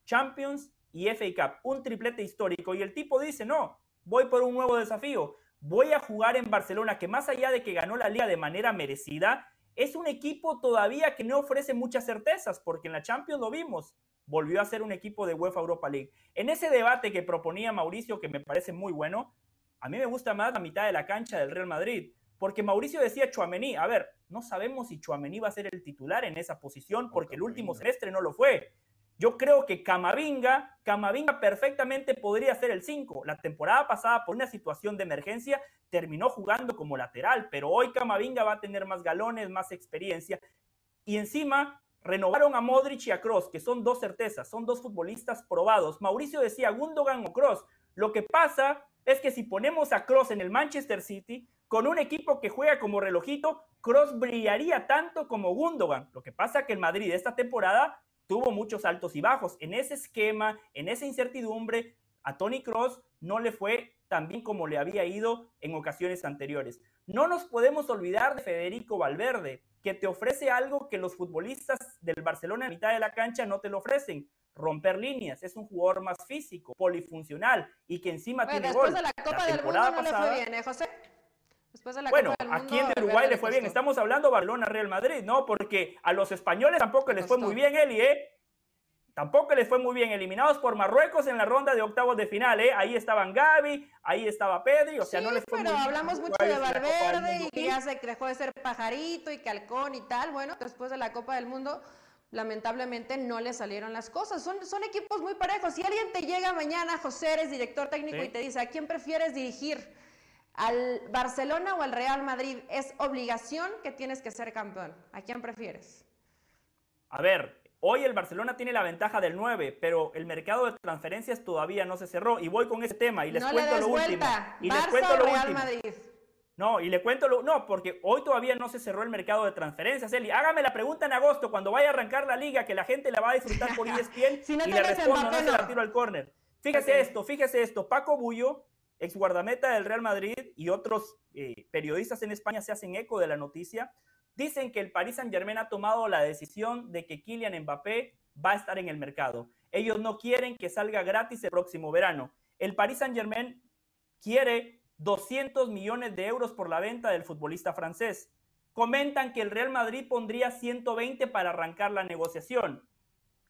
Champions y FA Cup, un triplete histórico. Y el tipo dice, no, voy por un nuevo desafío voy a jugar en Barcelona, que más allá de que ganó la liga de manera merecida, es un equipo todavía que no ofrece muchas certezas, porque en la Champions lo vimos, volvió a ser un equipo de UEFA Europa League. En ese debate que proponía Mauricio, que me parece muy bueno, a mí me gusta más la mitad de la cancha del Real Madrid, porque Mauricio decía Chuamení, a ver, no sabemos si Chuamení va a ser el titular en esa posición, porque el último semestre no lo fue. Yo creo que Camavinga, Camavinga perfectamente podría ser el 5. La temporada pasada, por una situación de emergencia, terminó jugando como lateral, pero hoy Camavinga va a tener más galones, más experiencia. Y encima renovaron a Modric y a Cross, que son dos certezas, son dos futbolistas probados. Mauricio decía Gundogan o Cross. Lo que pasa es que si ponemos a Cross en el Manchester City, con un equipo que juega como relojito, Cross brillaría tanto como Gundogan. Lo que pasa es que el Madrid esta temporada tuvo muchos altos y bajos. En ese esquema, en esa incertidumbre, a Tony Cross no le fue tan bien como le había ido en ocasiones anteriores. No nos podemos olvidar de Federico Valverde, que te ofrece algo que los futbolistas del Barcelona en mitad de la cancha no te lo ofrecen. Romper líneas, es un jugador más físico, polifuncional y que encima tiene después gol. de la Copa del Mundo no le fue bien, ¿eh, José? Bueno, aquí en Uruguay le fue bien. Estamos hablando Barcelona-Real Madrid, ¿no? Porque a los españoles tampoco les fue muy bien, Eli, ¿eh? Tampoco les fue muy bien. Eliminados por Marruecos en la ronda de octavos de final, ¿eh? Ahí estaban Gaby, ahí estaba Pedri, o sea, no les fue pero hablamos mucho de Valverde y que ya se dejó de ser pajarito y calcón y tal. Bueno, después de la Copa del Mundo lamentablemente no le salieron las cosas. Son, son equipos muy parejos. Si alguien te llega mañana, José, eres director técnico y te dice, ¿a quién prefieres dirigir? Al Barcelona o al Real Madrid, es obligación que tienes que ser campeón. ¿A quién prefieres? A ver, hoy el Barcelona tiene la ventaja del 9, pero el mercado de transferencias todavía no se cerró. Y voy con ese tema y les cuento lo último. Y les cuento lo Real Madrid. No, y le cuento lo. No, porque hoy todavía no se cerró el mercado de transferencias, Eli. Hágame la pregunta en agosto, cuando vaya a arrancar la liga, que la gente la va a disfrutar por ESPN si no y le respondo, no, se la tiro al córner. Fíjese esto, fíjese esto. Paco Bullo ex guardameta del Real Madrid y otros eh, periodistas en España se hacen eco de la noticia, dicen que el Paris Saint Germain ha tomado la decisión de que Kylian Mbappé va a estar en el mercado. Ellos no quieren que salga gratis el próximo verano. El Paris Saint Germain quiere 200 millones de euros por la venta del futbolista francés. Comentan que el Real Madrid pondría 120 para arrancar la negociación.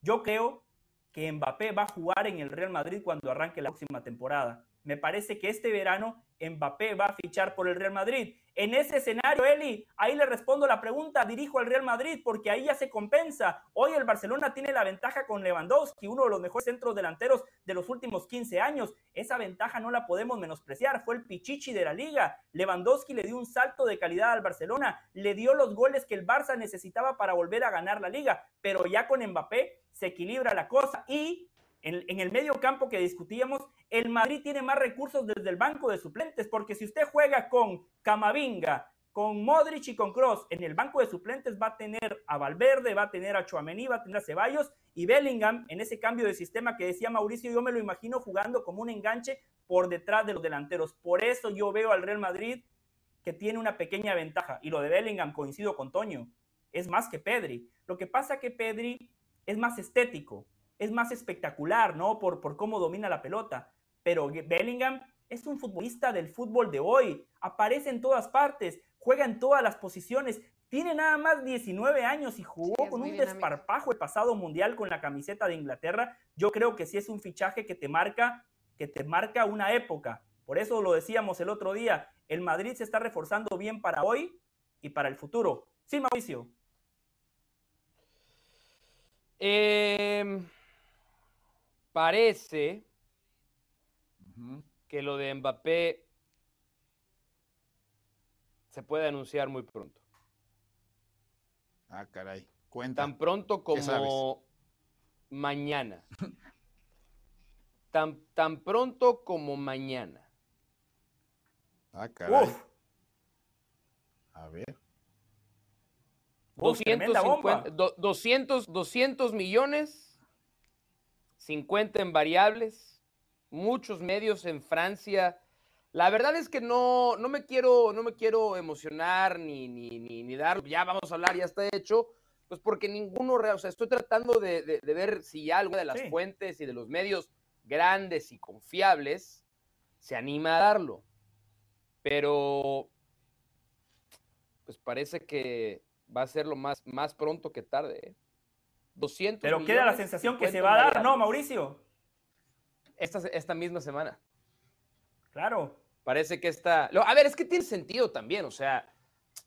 Yo creo que Mbappé va a jugar en el Real Madrid cuando arranque la próxima temporada. Me parece que este verano Mbappé va a fichar por el Real Madrid. En ese escenario, Eli, ahí le respondo la pregunta, dirijo al Real Madrid porque ahí ya se compensa. Hoy el Barcelona tiene la ventaja con Lewandowski, uno de los mejores centros delanteros de los últimos 15 años. Esa ventaja no la podemos menospreciar, fue el pichichi de la liga. Lewandowski le dio un salto de calidad al Barcelona, le dio los goles que el Barça necesitaba para volver a ganar la liga, pero ya con Mbappé se equilibra la cosa y en, el medio campo que discutíamos, el Madrid tiene más recursos desde el banco de suplentes, porque si usted juega con Camavinga, con Modric y con Cross, en el banco de suplentes va a tener a Valverde, va a tener a Chuamení, va a tener a Ceballos y Bellingham en ese cambio de sistema que decía Mauricio, yo me lo imagino jugando como un enganche por detrás de los delanteros. Por eso yo veo al Real Madrid que tiene una pequeña ventaja. Y lo de Bellingham, coincido con Toño, es más que Pedri. Lo que pasa que Pedri es más estético, es más espectacular, ¿no? Por, por cómo domina la pelota. Pero Bellingham es un futbolista del fútbol de hoy, aparece en todas partes, juega en todas las posiciones, tiene nada más 19 años y jugó con un desparpajo el pasado mundial con la camiseta de Inglaterra. Yo creo que sí es un fichaje que te marca, que te marca una época. Por eso lo decíamos el otro día, el Madrid se está reforzando bien para hoy y para el futuro. Sí, Mauricio. Eh, parece que lo de Mbappé se puede anunciar muy pronto. Ah, caray. Cuenta. Tan pronto como mañana. tan, tan pronto como mañana. Ah, caray. A ver. 250, 200, 200 millones 50 en variables, muchos medios en Francia. La verdad es que no, no, me, quiero, no me quiero emocionar ni, ni, ni, dar, ya vamos a hablar, ya está hecho, pues porque ninguno, o sea, estoy tratando de, ver si algo de las fuentes y de los medios grandes y confiables se anima a darlo. Pero, pues parece que va a ser lo más, más pronto que tarde. ¿eh? 200 Pero queda la sensación que se va a dar, ¿no, Mauricio? Esta, esta misma semana. Claro. Parece que está. A ver, es que tiene sentido también. O sea,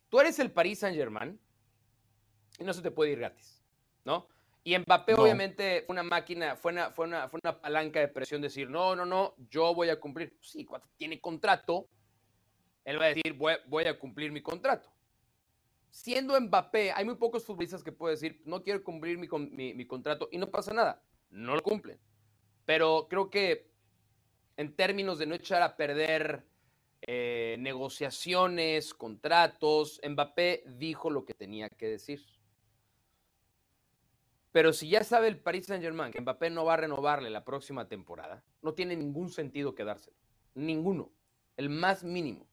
tú eres el Paris Saint-Germain y no se te puede ir gratis, ¿no? Y Mbappé, obviamente, fue una máquina, fue una, fue, una, fue una palanca de presión decir, no, no, no, yo voy a cumplir. Sí, cuando tiene contrato, él va a decir, voy a cumplir mi contrato siendo Mbappé, hay muy pocos futbolistas que pueden decir, no quiero cumplir mi, contrato y no pasa nada. No lo cumplen. Pero creo que en términos de no echar a perder eh, negociaciones, contratos, Mbappé dijo lo que tenía que decir. Pero si ya sabe el Paris Saint Germain que Mbappé no va a renovarle la próxima temporada, no tiene ningún sentido quedárselo. Ninguno. El más mínimo.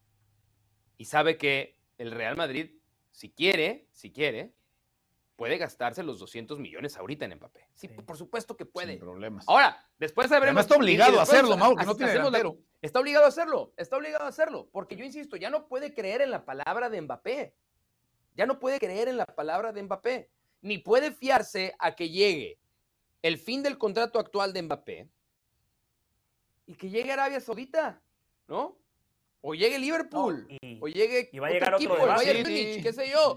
Y sabe que el Real Madrid si quiere, si quiere, puede gastarse los 200 millones ahorita en Mbappé. Sí, por supuesto que puede. Sin problemas. Ahora, después sabremos. está obligado a hacerlo, Mauro, que no tiene Está obligado a hacerlo, está obligado a hacerlo. Porque yo insisto, ya no puede creer en la palabra de Mbappé. Ya no puede creer en la palabra de Mbappé. Ni puede fiarse a que llegue el fin del contrato actual de Mbappé y que llegue Arabia Saudita, ¿no? O llegue Liverpool, o llegue y va a llegar otro, equipo, Bayern qué sé yo.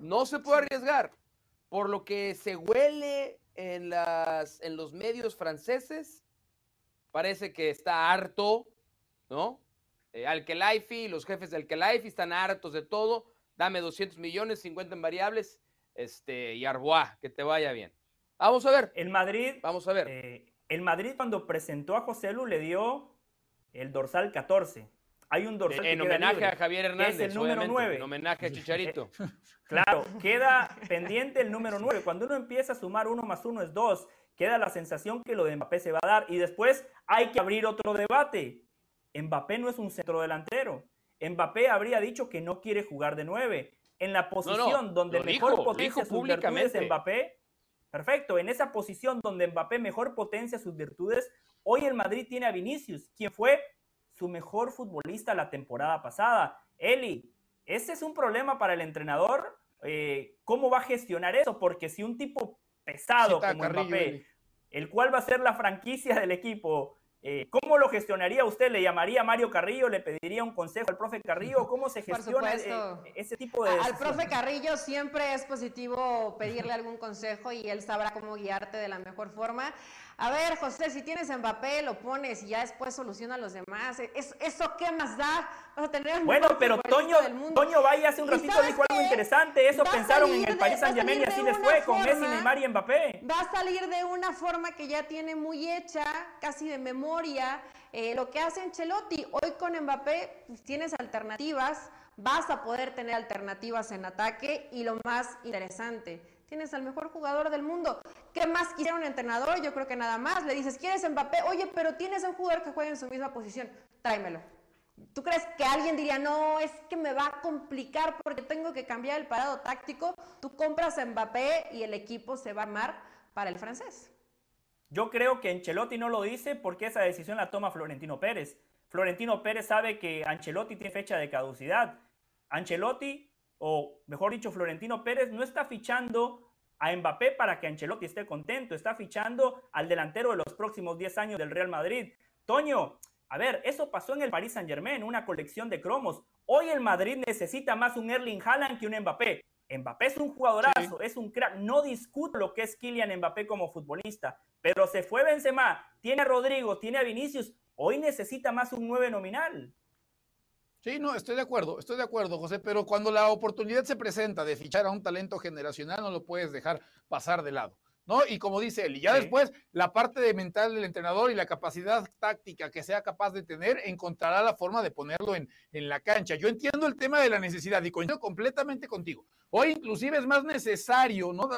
No se puede arriesgar. Por lo que se huele en, las, en los medios franceses, parece que está harto, ¿no? Eh, Alkelaifi, los jefes de Alkelaifi están hartos de todo. Dame 200 millones, 50 en variables, este, y Arbois, que te vaya bien. Vamos a ver. El Madrid. Vamos a ver. Eh, el Madrid cuando presentó a José Lu le dio el dorsal 14. Hay un dorsal en homenaje a Javier Hernández, es el número 9. En homenaje a Chicharito. claro, queda pendiente el número 9. Cuando uno empieza a sumar 1 más 1 es 2, queda la sensación que lo de Mbappé se va a dar y después hay que abrir otro debate. Mbappé no es un centro delantero. Mbappé habría dicho que no quiere jugar de 9. En la posición donde mejor potencia sus virtudes Mbappé, perfecto, en esa posición donde Mbappé mejor potencia sus virtudes, Hoy el Madrid tiene a Vinicius, quien fue su mejor futbolista la temporada pasada. Eli, ese es un problema para el entrenador. Eh, ¿Cómo va a gestionar eso? Porque si un tipo pesado como Mbappé, el cual va a ser la franquicia del equipo, Eh, ¿Cómo lo gestionaría usted? ¿Le llamaría a Mario Carrillo? ¿Le pediría un consejo al profe Carrillo? ¿Cómo se gestiona eh, ese tipo de... Al profe Carrillo siempre es positivo pedirle algún consejo y él sabrá cómo guiarte de la mejor forma. A ver, José, si tienes Mbappé, lo pones y ya después soluciona a los demás. ¿Eso, qué más da? Vas a tener Bueno, pero Toño, Toño Valle hace un ratito dijo algo interesante. Eso pensaron en el Paris Saint-Germain y así les fue con Messi, Neymar y Mbappé. Va a salir de una forma que ya tiene muy hecha, casi de memoria, eh, lo que hace Ancelotti. Hoy con Mbappé pues, tienes alternativas, vas a poder tener alternativas en ataque y lo más interesante, tienes al mejor jugador del mundo. ¿Qué más quisiera un entrenador? Yo creo que nada más. Le dices, ¿quieres Mbappé? Oye, pero tienes un jugador que juega en su misma posición. Tráemelo. ¿Tú crees que alguien diría, no, es que me va a complicar porque tengo que cambiar el parado táctico? Tú compras a Mbappé y el equipo se va a armar para el francés. Yo creo que Ancelotti no lo dice porque esa decisión la toma Florentino Pérez. Florentino Pérez sabe que Ancelotti tiene fecha de caducidad. Ancelotti o mejor dicho, Florentino Pérez no está fichando a Mbappé para que Ancelotti esté contento, está fichando al delantero de los próximos 10 años del Real Madrid. Toño, a ver, eso pasó en el Paris Saint Germain, una colección de cromos. Hoy el Madrid necesita más un Erling Haaland que un Mbappé. Mbappé es un jugadorazo, es un crack. No discuto lo que es Kylian Mbappé como futbolista, pero se fue Benzema, tiene a Rodrigo, tiene a Vinicius. Hoy necesita más un 9 nominal. Sí, no, estoy de acuerdo, estoy de acuerdo, José, pero cuando la oportunidad se presenta de fichar a un talento generacional, no lo puedes dejar pasar de lado. ¿No? Y como dice él, y ya después la parte de mental del entrenador y la capacidad táctica que sea capaz de tener, encontrará la forma de ponerlo en, en la cancha. Yo entiendo el tema de la necesidad y coincido completamente contigo. Hoy inclusive es más necesario, ¿no?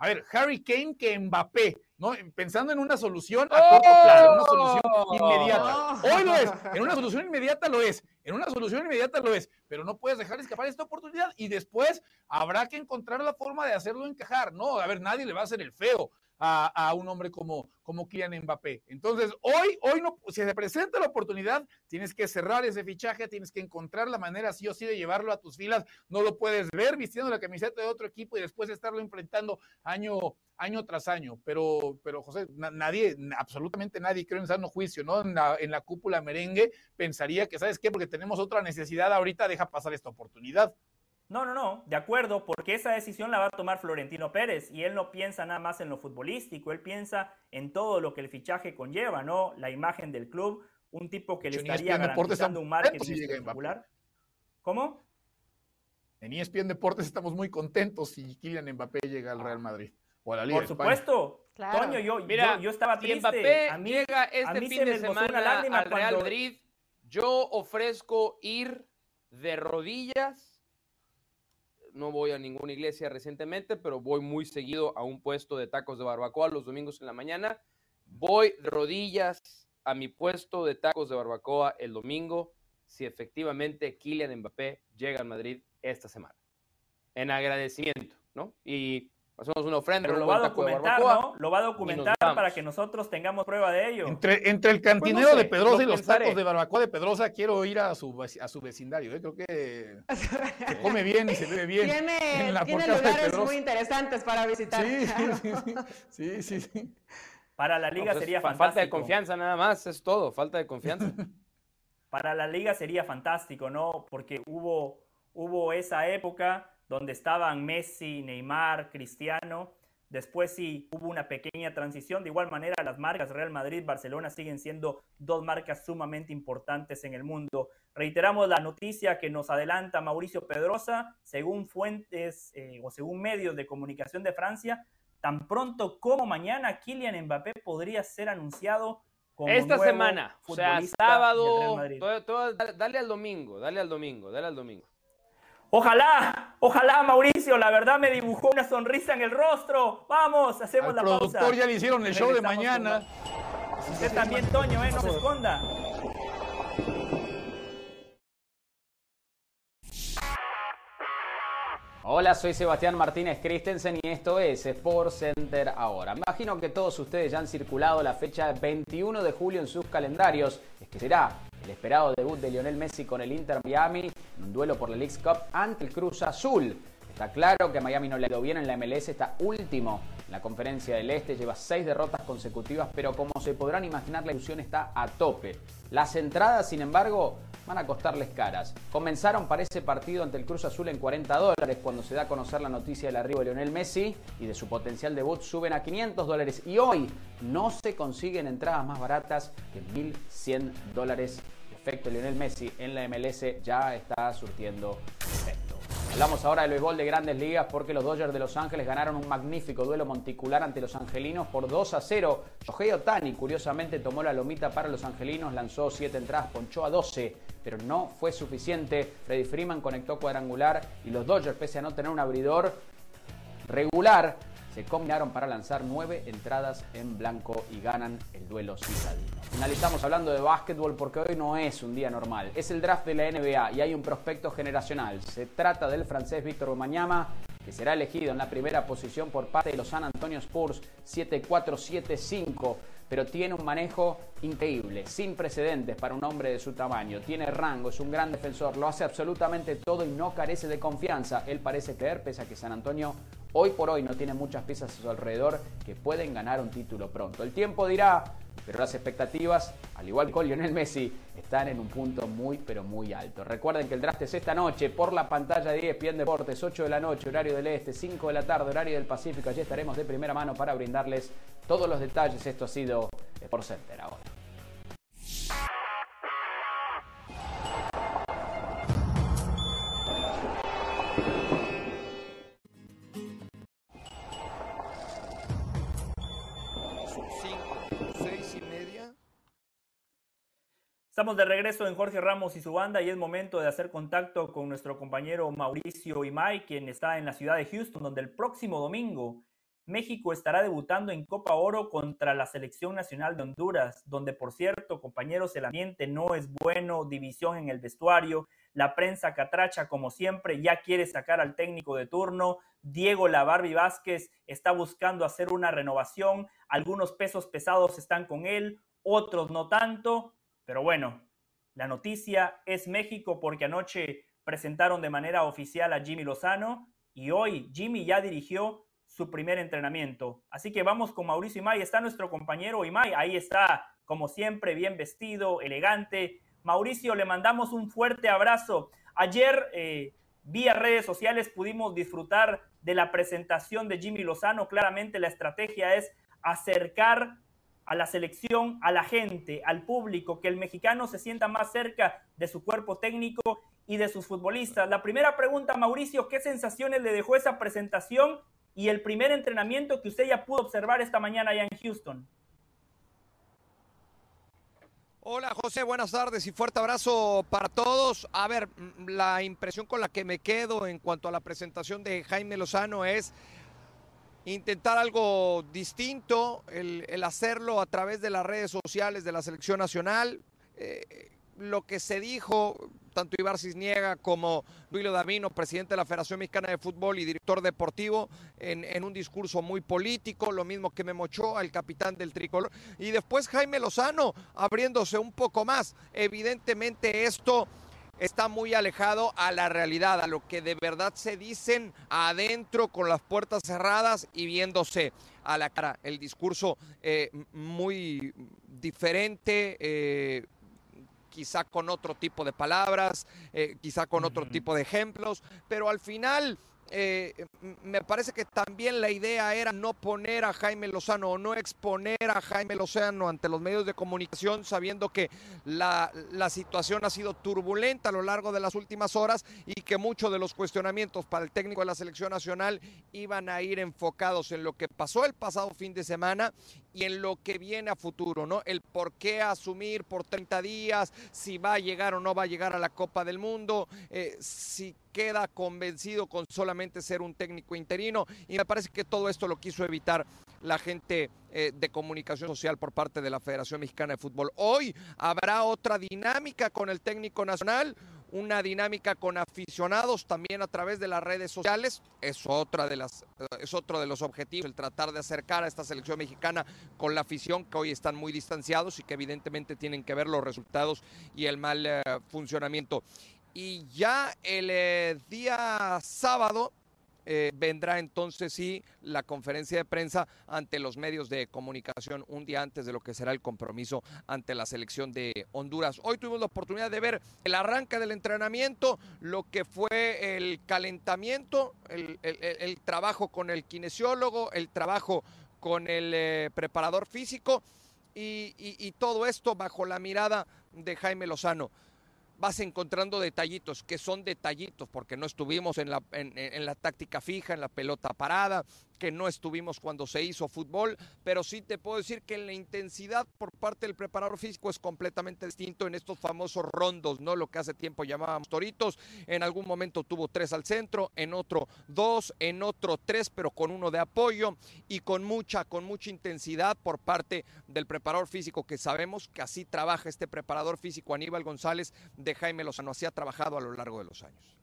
A ver, Harry Kane que Mbappé. ¿no? Pensando en una solución a corto plazo, una solución ¡Oh! inmediata. Hoy lo es, en una solución inmediata lo es, en una solución inmediata lo es, pero no puedes dejar escapar esta oportunidad y después habrá que encontrar la forma de hacerlo encajar, ¿no? A ver, nadie le va a hacer el feo a, un hombre como, como Kylian Mbappé. Entonces, hoy, hoy no, si se presenta la oportunidad, tienes que cerrar ese fichaje, tienes que encontrar la manera sí o sí de llevarlo a tus filas. No lo puedes ver vistiendo la camiseta de otro equipo y después estarlo enfrentando año, año tras año. Pero, pero José, nadie, absolutamente nadie, creo en sano juicio, ¿no? En la, en la cúpula merengue pensaría que, ¿sabes qué? Porque tenemos otra necesidad ahorita, deja pasar esta oportunidad. No, no, no, de acuerdo, porque esa decisión la va a tomar Florentino Pérez y él no piensa nada más en lo futbolístico, él piensa en todo lo que el fichaje conlleva, ¿no? La imagen del club, un tipo que le estaría garantizando un marketing espectacular. ¿Cómo? En ESPN Deportes estamos muy contentos si Kylian Mbappé llega al Real Madrid o a la Liga Por supuesto. Toño, yo, Mira, yo, estaba triste. Mbappé a mí, llega este fin de semana al Real Madrid, yo ofrezco ir de rodillas no voy a ninguna iglesia recientemente, pero voy muy seguido a un puesto de tacos de barbacoa los domingos en la mañana. Voy de rodillas a mi puesto de tacos de barbacoa el domingo si efectivamente Kylian Mbappé llega a Madrid esta semana. En agradecimiento, ¿no? Y Hacemos una ofrenda. Pero lo va a documentar, ¿no? Lo va a documentar para que nosotros tengamos prueba de ello. Entre, entre el cantinero de Pedrosa y los tacos de barbacoa de Pedrosa, quiero ir a su, a su vecindario. ¿eh? Creo que se come bien y se bebe bien. Tiene, tiene lugares muy interesantes para visitar. Sí, sí, sí. Para la liga pues, sería fantástico. Falta de confianza nada más, es todo, falta de confianza. para la liga sería fantástico, ¿no? Porque hubo, hubo esa época donde estaban Messi, Neymar, Cristiano. Después sí hubo una pequeña transición. De igual manera, las marcas Real Madrid, Barcelona siguen siendo dos marcas sumamente importantes en el mundo. Reiteramos la noticia que nos adelanta Mauricio Pedrosa, según fuentes eh, o según medios de comunicación de Francia, tan pronto como mañana Kylian Mbappé podría ser anunciado como esta semana, o sea, sábado, dale al domingo, dale al domingo, dale al domingo. Ojalá, ojalá Mauricio, la verdad me dibujó una sonrisa en el rostro. Vamos, hacemos la pausa. productor ya le hicieron el show de mañana. Usted también, Toño, ¿eh? no se esconda. Hola, soy Sebastián Martínez Christensen y esto es Sport Center ahora. Imagino que todos ustedes ya han circulado la fecha 21 de julio en sus calendarios. Es que será el esperado debut de Lionel Messi con el Inter Miami, un duelo por la League Cup ante el Cruz Azul. Está claro que Miami no le ha ido bien en la MLS, está último en la conferencia del Este, lleva seis derrotas consecutivas, pero como se podrán imaginar, la ilusión está a tope. Las entradas, sin embargo, van a costarles caras. Comenzaron para ese partido ante el Cruz Azul en 40 dólares cuando se da a conocer la noticia del arribo de Lionel Messi y de su potencial debut suben a 500 dólares y hoy no se consiguen entradas más baratas que 1.100 dólares. Efecto Lionel Messi en la MLS ya está surtiendo efecto. Hablamos ahora del béisbol de grandes ligas porque los Dodgers de Los Ángeles ganaron un magnífico duelo monticular ante los angelinos por 2 a 0. Shohei Otani curiosamente tomó la lomita para los angelinos, lanzó 7 entradas, ponchó a 12, pero no fue suficiente. Freddy Freeman conectó cuadrangular y los Dodgers, pese a no tener un abridor regular, se combinaron para lanzar nueve entradas en blanco y ganan el duelo citadino. Finalizamos hablando de básquetbol porque hoy no es un día normal. Es el draft de la NBA y hay un prospecto generacional. Se trata del francés Víctor Omañama, que será elegido en la primera posición por parte de los San Antonio Spurs 7-4-7-5 pero tiene un manejo increíble, sin precedentes para un hombre de su tamaño. Tiene rango, es un gran defensor, lo hace absolutamente todo y no carece de confianza. Él parece creer, pese a que San Antonio hoy por hoy no tiene muchas piezas a su alrededor que pueden ganar un título pronto. El tiempo dirá, pero las expectativas, al igual que Lionel Messi, están en un punto muy pero muy alto. Recuerden que el draft es esta noche por la pantalla de ESPN Deportes, 8 de la noche, horario del Este, 5 de la tarde, horario del Pacífico. Allí estaremos de primera mano para brindarles todos los detalles. Esto ha sido Sport Center ahora. Estamos de regreso en Jorge Ramos y su banda y es momento de hacer contacto con nuestro compañero Mauricio Imay, quien está en la ciudad de Houston, donde el próximo domingo México estará debutando en Copa Oro contra la Selección Nacional de Honduras, donde por cierto, compañeros, el ambiente no es bueno, división en el vestuario, la prensa catracha como siempre ya quiere sacar al técnico de turno, Diego Lavarbi Vázquez está buscando hacer una renovación, algunos pesos pesados están con él, otros no tanto, pero bueno, la noticia es México porque anoche presentaron de manera oficial a Jimmy Lozano y hoy Jimmy ya dirigió su primer entrenamiento. Así que vamos con Mauricio Imay. Está nuestro compañero Imay. Ahí está, como siempre, bien vestido, elegante. Mauricio, le mandamos un fuerte abrazo. Ayer, eh, vía redes sociales, pudimos disfrutar de la presentación de Jimmy Lozano. Claramente la estrategia es acercar a la selección, a la gente, al público, que el mexicano se sienta más cerca de su cuerpo técnico y de sus futbolistas. La primera pregunta, Mauricio, ¿qué sensaciones le dejó esa presentación y el primer entrenamiento que usted ya pudo observar esta mañana allá en Houston. Hola José, buenas tardes y fuerte abrazo para todos. A ver, mm, la impresión con la que me quedo en cuanto a la presentación de Jaime Lozano es intentar algo distinto, el, hacerlo a través de las redes sociales de la selección nacional. Eh, lo que se dijo, tanto Ibar Cisniega como Luilo Davino, presidente de la Federación Mexicana de Fútbol y director deportivo, en, un discurso muy político, lo mismo que Memo Ochoa, el capitán del tricolor, y después Jaime Lozano abriéndose un poco más. Evidentemente esto está muy alejado a la realidad, a lo que de verdad se dicen adentro con las puertas cerradas y viéndose a la cara. El discurso eh, muy diferente. Eh, quizá con otro tipo de palabras, eh, quizá con otro tipo de ejemplos, pero al final eh, me parece que también la idea era no poner a Jaime Lozano o no exponer a Jaime Lozano ante los medios de comunicación sabiendo que la, la, situación ha sido turbulenta a lo largo de las últimas horas y que muchos de los cuestionamientos para el técnico de la selección nacional iban a ir enfocados en lo que pasó el pasado fin de semana y en lo que viene a futuro, ¿no? El por qué asumir por 30 días, si va a llegar o no va a llegar a la Copa del Mundo, eh, si queda convencido con solamente ser un técnico interino. Y me parece que todo esto lo quiso evitar la gente eh, de comunicación social por parte de la Federación Mexicana de Fútbol. Hoy habrá otra dinámica con el técnico nacional una dinámica con aficionados también a través de las redes sociales. Es otra de las es otro de los objetivos el tratar de acercar a esta selección mexicana con la afición que hoy están muy distanciados y que evidentemente tienen que ver los resultados y el mal eh, funcionamiento. Y ya el eh, día sábado eh, vendrá entonces sí la conferencia de prensa ante los medios de comunicación un día antes de lo que será el compromiso ante la selección de Honduras. Hoy tuvimos la oportunidad de ver el arranque del entrenamiento, lo que fue el calentamiento, el, trabajo con el kinesiólogo, el trabajo con el eh, preparador físico y todo esto bajo la mirada de Jaime Lozano vas encontrando detallitos, que son detallitos, porque no estuvimos en la, en, la táctica fija, en la pelota parada, que no estuvimos cuando se hizo fútbol, pero sí te puedo decir que la intensidad por parte del preparador físico es completamente distinto en estos famosos rondos, ¿no? Lo que hace tiempo llamábamos toritos. En algún momento tuvo tres al centro, en otro dos, en otro tres, pero con uno de apoyo y con mucha, con mucha intensidad por parte del preparador físico, que sabemos que así trabaja este preparador físico Aníbal González de Jaime Lozano, así ha trabajado a lo largo de los años.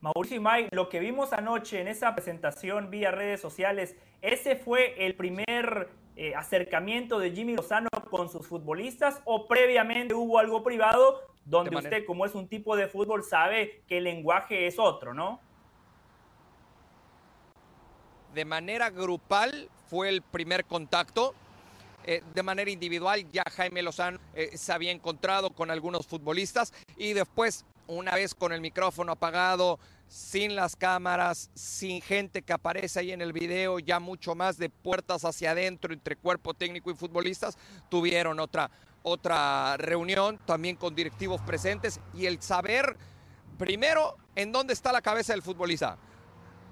Mauricio Imay, lo que vimos anoche en esa presentación vía redes sociales, ¿ese fue el primer eh, acercamiento de Jimmy Lozano con sus futbolistas o previamente hubo algo privado donde usted, como es un tipo de fútbol, sabe que el lenguaje es otro, ¿no? De manera grupal fue el primer contacto. Eh, de manera individual ya Jaime Lozano eh, se había encontrado con algunos futbolistas y después una vez con el micrófono apagado, sin las cámaras, sin gente que aparece ahí en el video, ya mucho más de puertas hacia adentro entre cuerpo técnico y futbolistas, tuvieron otra, otra reunión también con directivos presentes y el saber, primero, en dónde está la cabeza del futbolista.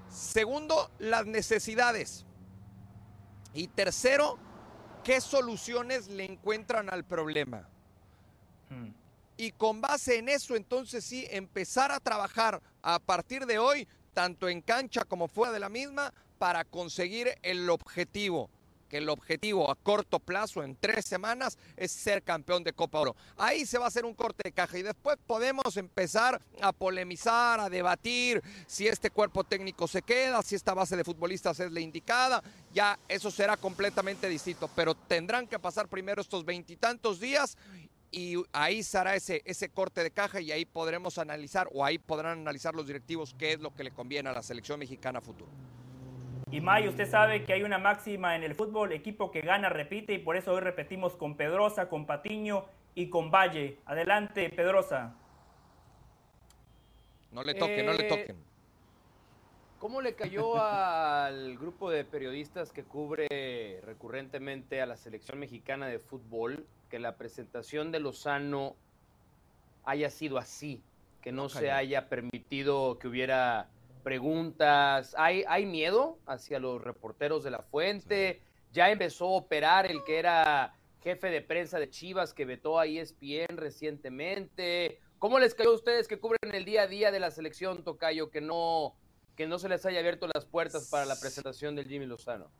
Segundo, las necesidades. Y tercero, qué soluciones le encuentran al problema. Hmm y con base en eso entonces sí empezar a trabajar a partir de hoy, tanto en cancha como fuera de la misma, para conseguir el objetivo que el objetivo a corto plazo, en tres semanas, es ser campeón de Copa Oro. Ahí se va a hacer un corte de caja y después podemos empezar a polemizar, a debatir si este cuerpo técnico se queda, si esta base de futbolistas es la indicada. Ya eso será completamente distinto, pero tendrán que pasar primero estos veintitantos días y ahí será ese, ese corte de caja y ahí podremos analizar o ahí podrán analizar los directivos qué es lo que le conviene a la selección mexicana futuro. Y May, usted sabe que hay una máxima en el fútbol, equipo que gana repite y por eso hoy repetimos con Pedrosa, con Patiño y con Valle. Adelante, Pedrosa. No le toquen, no le eh, toquen. ¿Cómo le cayó al grupo de periodistas que cubre recurrentemente a la selección mexicana de fútbol que la presentación de Lozano haya sido así, que no se haya permitido que hubiera preguntas. ¿Hay, hay miedo hacia los reporteros de la fuente? Ya empezó a operar el que era jefe de prensa de Chivas que vetó a ESPN recientemente. ¿Cómo les cayó a ustedes que cubren el día a día de la selección, Tocayo, que no, que no se les haya abierto las puertas para la presentación del Jimmy Lozano?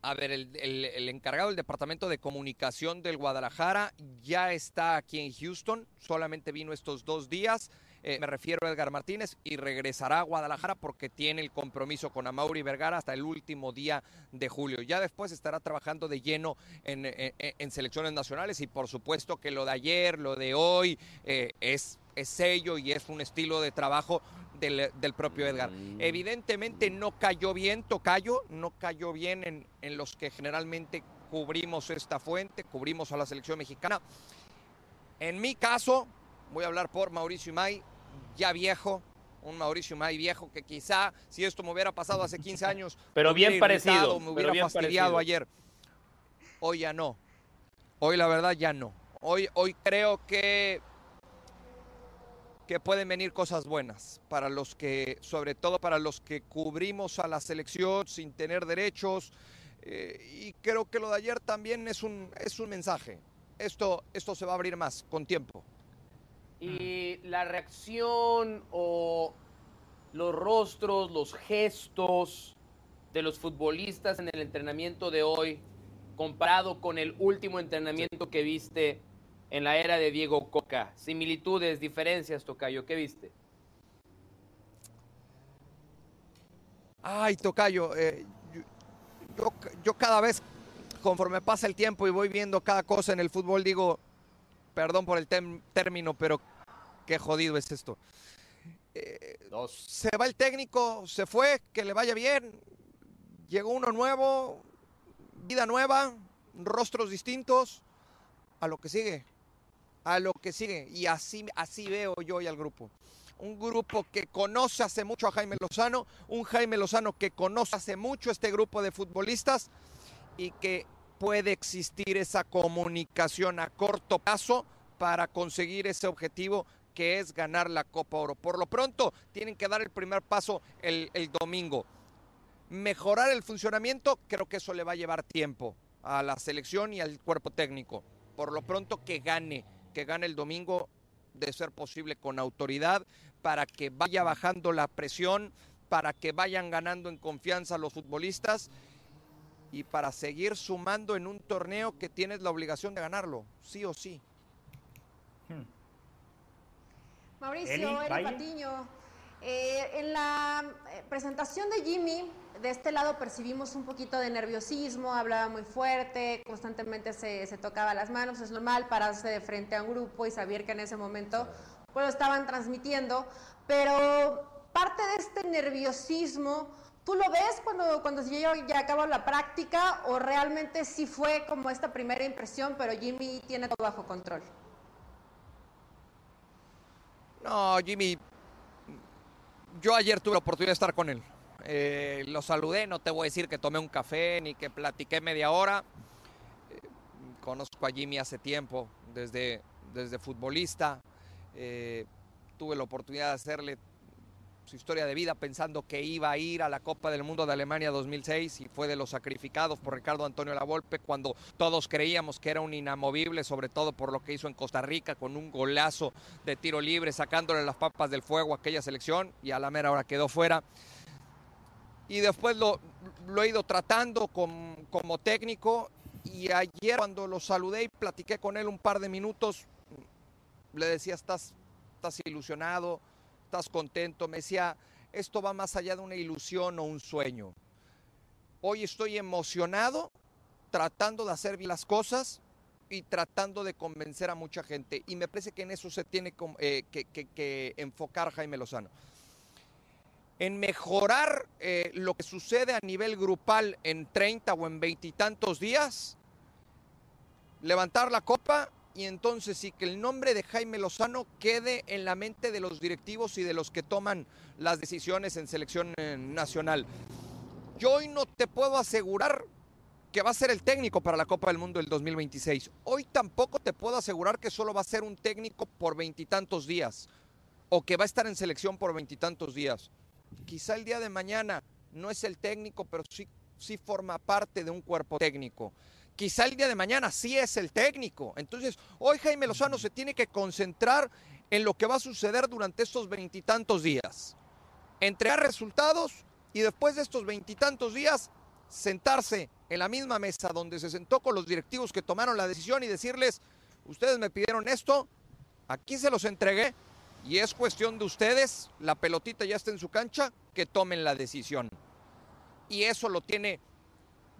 A ver, el, encargado del Departamento de Comunicación del Guadalajara ya está aquí en Houston, solamente vino estos dos días. Eh, me refiero a Edgar Martínez y regresará a Guadalajara porque tiene el compromiso con Amauri Vergara hasta el último día de julio. Ya después estará trabajando de lleno en, selecciones nacionales y por supuesto que lo de ayer, lo de hoy eh, es sello y es un estilo de trabajo del, propio Edgar. Mm. Evidentemente no cayó bien, Tocayo, no cayó bien en, en los que generalmente cubrimos esta fuente, cubrimos a la selección mexicana. En mi caso, voy a hablar por Mauricio Imay, ya viejo, un Mauricio Imay viejo que quizá si esto me hubiera pasado hace 15 años, pero bien parecido, me hubiera fastidiado ayer. Hoy ya no. Hoy la verdad ya no. Hoy, hoy creo que que pueden venir cosas buenas para los que, sobre todo para los que cubrimos a la selección sin tener derechos. Eh, y creo que lo de ayer también es un, es un mensaje. Esto, esto se va a abrir más con tiempo. Y la reacción o los rostros, los gestos de los futbolistas en el entrenamiento de hoy, comparado con el último entrenamiento que viste en la era de Diego Coca? Similitudes, diferencias, Tocayo, ¿qué viste? Ay, Tocayo, eh, yo, cada vez, conforme pasa el tiempo y voy viendo cada cosa en el fútbol, digo, perdón por el término, pero qué jodido es esto. Eh, se va el técnico, se fue, que le vaya bien. Llegó uno nuevo, vida nueva, rostros distintos. A lo que sigue, a lo que sigue. Y así, así veo yo hoy al grupo. Un grupo que conoce hace mucho a Jaime Lozano, un Jaime Lozano que conoce hace mucho este grupo de futbolistas y que puede existir esa comunicación a corto plazo para conseguir ese objetivo que es ganar la Copa Oro. Por lo pronto, tienen que dar el primer paso el, el domingo. Mejorar el funcionamiento, creo que eso le va a llevar tiempo a la selección y al cuerpo técnico. Por lo pronto, que gane, que gane el domingo, de ser posible con autoridad, para que vaya bajando la presión, para que vayan ganando en confianza los futbolistas y para seguir sumando en un torneo que tienes la obligación de ganarlo, sí o sí. Hmm. Mauricio, Eli, Patiño, eh, en la eh, presentación de Jimmy, de este lado percibimos un poquito de nerviosismo, hablaba muy fuerte, constantemente se, tocaba las manos, es normal pararse de frente a un grupo y saber que en ese momento pues lo estaban transmitiendo, pero parte de este nerviosismo, ¿tú lo ves cuando, cuando ya, ya acabó la práctica o realmente sí fue como esta primera impresión, pero Jimmy tiene todo bajo control? No, Jimmy, yo ayer tuve la oportunidad de estar con él. Eh, lo saludé, no te voy a decir que tomé un café ni que platiqué media hora. Eh, conozco a Jimmy hace tiempo, desde, desde futbolista. Eh, tuve la oportunidad de hacerle su historia de vida pensando que iba a ir a la Copa del Mundo de Alemania 2006 y fue de los sacrificados por Ricardo Antonio Lavolpe cuando todos creíamos que era un inamovible, sobre todo por lo que hizo en Costa Rica con un golazo de tiro libre sacándole las papas del fuego a aquella selección y a la mera hora quedó fuera. Y después lo, lo he ido tratando como técnico y ayer cuando lo saludé y platiqué con él un par de minutos, le decía, estás, estás ilusionado, estás contento. Me decía, esto va más allá de una ilusión o un sueño. Hoy estoy emocionado tratando de hacer bien las cosas y tratando de convencer a mucha gente. Y me parece que en eso se tiene eh, que, enfocar Jaime Lozano. En mejorar eh, lo que sucede a nivel grupal en 30 o en veintitantos días, levantar la copa y entonces sí que el nombre de Jaime Lozano quede en la mente de los directivos y de los que toman las decisiones en selección eh, nacional. Yo hoy no te puedo asegurar que va a ser el técnico para la Copa del Mundo del 2026. Hoy tampoco te puedo asegurar que solo va a ser un técnico por veintitantos días o que va a estar en selección por veintitantos días. Quizá el día de mañana no es el técnico, pero sí, sí forma parte de un cuerpo técnico. Quizá el día de mañana sí es el técnico. Entonces, hoy Jaime Lozano se tiene que concentrar en lo que va a suceder durante estos veintitantos días. Entregar resultados y después de estos veintitantos días sentarse en la misma mesa donde se sentó con los directivos que tomaron la decisión y decirles, ustedes me pidieron esto, aquí se los entregué y es cuestión de ustedes, la pelotita ya está en su cancha, que tomen la decisión. Y eso lo tiene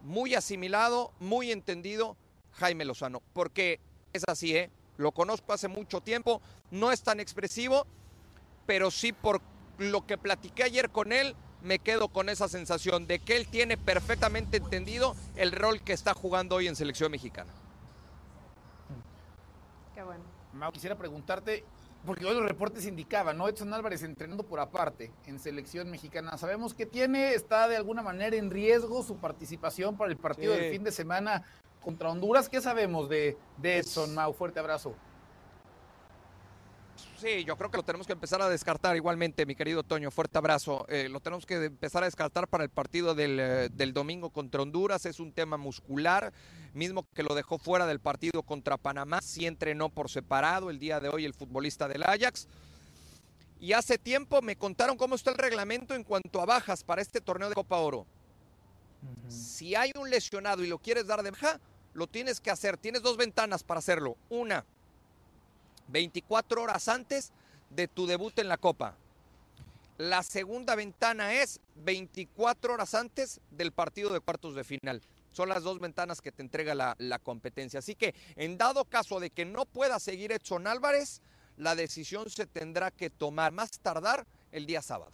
muy asimilado, muy entendido Jaime Lozano, porque es así, ¿eh? Lo conozco hace mucho tiempo, no es tan expresivo, pero sí por lo que platiqué ayer con él, me quedo con esa sensación de que él tiene perfectamente entendido el rol que está jugando hoy en selección mexicana. Qué bueno. Mau, quisiera preguntarte, porque hoy los reportes indicaban, ¿no? Edson Álvarez entrenando por aparte en selección mexicana. Sabemos que tiene, está de alguna manera en riesgo su participación para el partido del fin de semana contra Honduras. ¿Qué sabemos de, de Edson, Mau? Fuerte abrazo. Sí, yo creo que lo tenemos que empezar a descartar igualmente, mi querido Toño. Fuerte abrazo. Eh, lo tenemos que empezar a descartar para el partido del, eh, del, domingo contra Honduras. Es un tema muscular, mismo que lo dejó fuera del partido contra Panamá. Sí entrenó por separado el día de hoy el futbolista del Ajax. Y hace tiempo me contaron cómo está el reglamento en cuanto a bajas para este torneo de Copa Oro. Si hay un lesionado y lo quieres dar de baja, lo tienes que hacer. Tienes dos ventanas para hacerlo. Una, 24 horas antes de tu debut en la Copa. La segunda ventana es 24 horas antes del partido de cuartos de final. Son las dos ventanas que te entrega la, competencia. Así que en dado caso de que no pueda seguir Edson Álvarez, la decisión se tendrá que tomar más tardar el día sábado.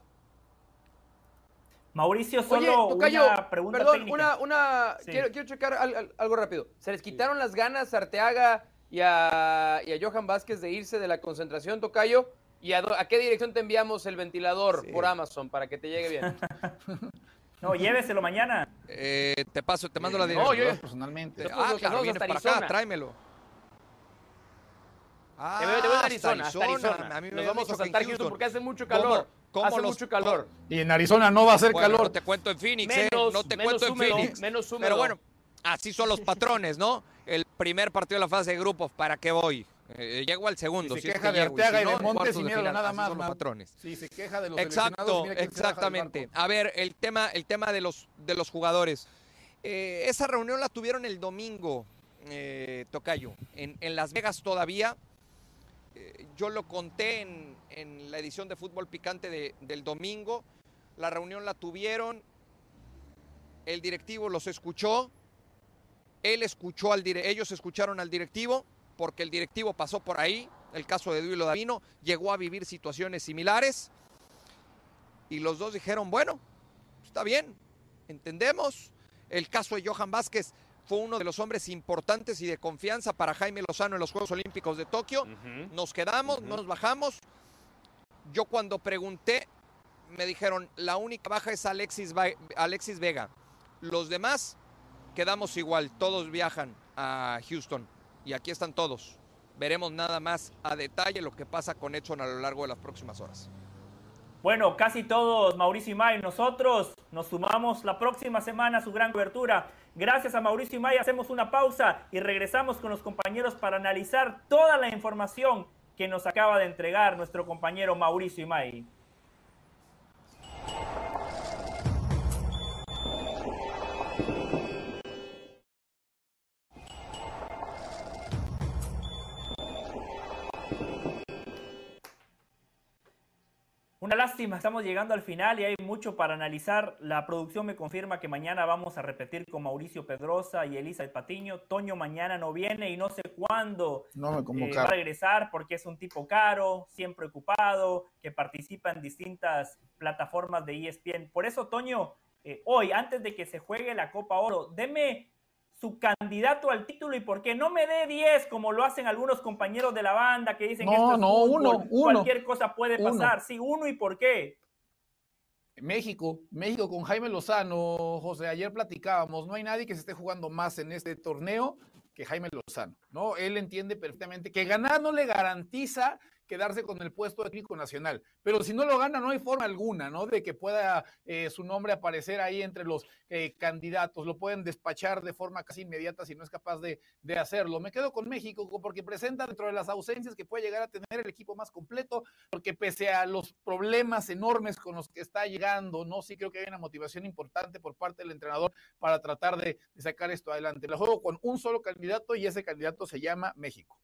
Mauricio, solo una pregunta perdón, Una, una quiero, quiero, checar algo rápido. ¿Se les quitaron las ganas a Arteaga y a, y a Johan Vázquez de irse de la concentración, Tocayo? ¿Y a, qué dirección te enviamos el ventilador por Amazon para que te llegue bien? no, lléveselo mañana. Eh, te paso, te mando la dirección. No, yo personalmente. Ah, claro, viene para acá, tráemelo. Ah, te voy a Arizona, hasta Arizona. A mí me Nos vamos a saltar Houston porque hace mucho calor. ¿Cómo? hace mucho calor. Y en Arizona no va a hacer calor. No te cuento en Phoenix, ¿eh? No te cuento en Phoenix. Menos húmedo. Pero bueno, así son los patrones, ¿no? El primer partido de la fase de grupos, ¿para qué voy? Eh, llego al segundo. Si se queja de Arteaga y, de Montes y miedo nada más. Los patrones. Sí, se queja de los Exacto, exactamente. A ver, el tema, el tema de los, de los jugadores. Eh, esa reunión la tuvieron el domingo, eh, Tocayo, en, en, Las Vegas todavía. yo lo conté en, en, la edición de Fútbol Picante de, del domingo. La reunión la tuvieron, el directivo los escuchó, él escuchó al ellos escucharon al directivo porque el directivo pasó por ahí, el caso de Duilo Davino, llegó a vivir situaciones similares y los dos dijeron, bueno, está bien, entendemos. El caso de Johan Vázquez fue uno de los hombres importantes y de confianza para Jaime Lozano en los Juegos Olímpicos de Tokio. Nos quedamos, nos bajamos. Yo cuando pregunté, me dijeron, la única baja es Alexis, Alexis Vega. Los demás quedamos igual, todos viajan a Houston y aquí están todos. Veremos nada más a detalle lo que pasa con Edson a lo largo de las próximas horas. Bueno, casi todos, Mauricio y May. Nosotros nos sumamos la próxima semana a su gran cobertura. Gracias a Mauricio y May hacemos una pausa y regresamos con los compañeros para analizar toda la información que nos acaba de entregar nuestro compañero Mauricio y Una lástima, estamos llegando al final y hay mucho para analizar. La producción me confirma que mañana vamos a repetir con Mauricio Pedrosa y Elisa El Patiño. Toño mañana no viene y no sé cuándo eh, va a regresar porque es un tipo caro, siempre ocupado, que participa en distintas plataformas de ESPN. Por eso, Toño, eh, hoy, antes de que se juegue la Copa Oro, deme su candidato al título y por qué no me dé 10 como lo hacen algunos compañeros de la banda que dicen que esto no, uno, cualquier cosa puede pasar. Sí, uno y por qué. México, México con Jaime Lozano, José, ayer platicábamos, no hay nadie que se esté jugando más en este torneo que Jaime Lozano, ¿no? Él entiende perfectamente que ganar no le garantiza quedarse con el puesto de técnico nacional. Pero si no lo gana, no hay forma alguna, ¿no? De que pueda eh, su nombre aparecer ahí entre los eh, candidatos. Lo pueden despachar de forma casi inmediata si no es capaz de, de, hacerlo. Me quedo con México porque presenta dentro de las ausencias que puede llegar a tener el equipo más completo, porque pese a los problemas enormes con los que está llegando, ¿no? Sí creo que hay una motivación importante por parte del entrenador para tratar de, de sacar esto adelante. Lo juego con un solo candidato y ese candidato se llama México.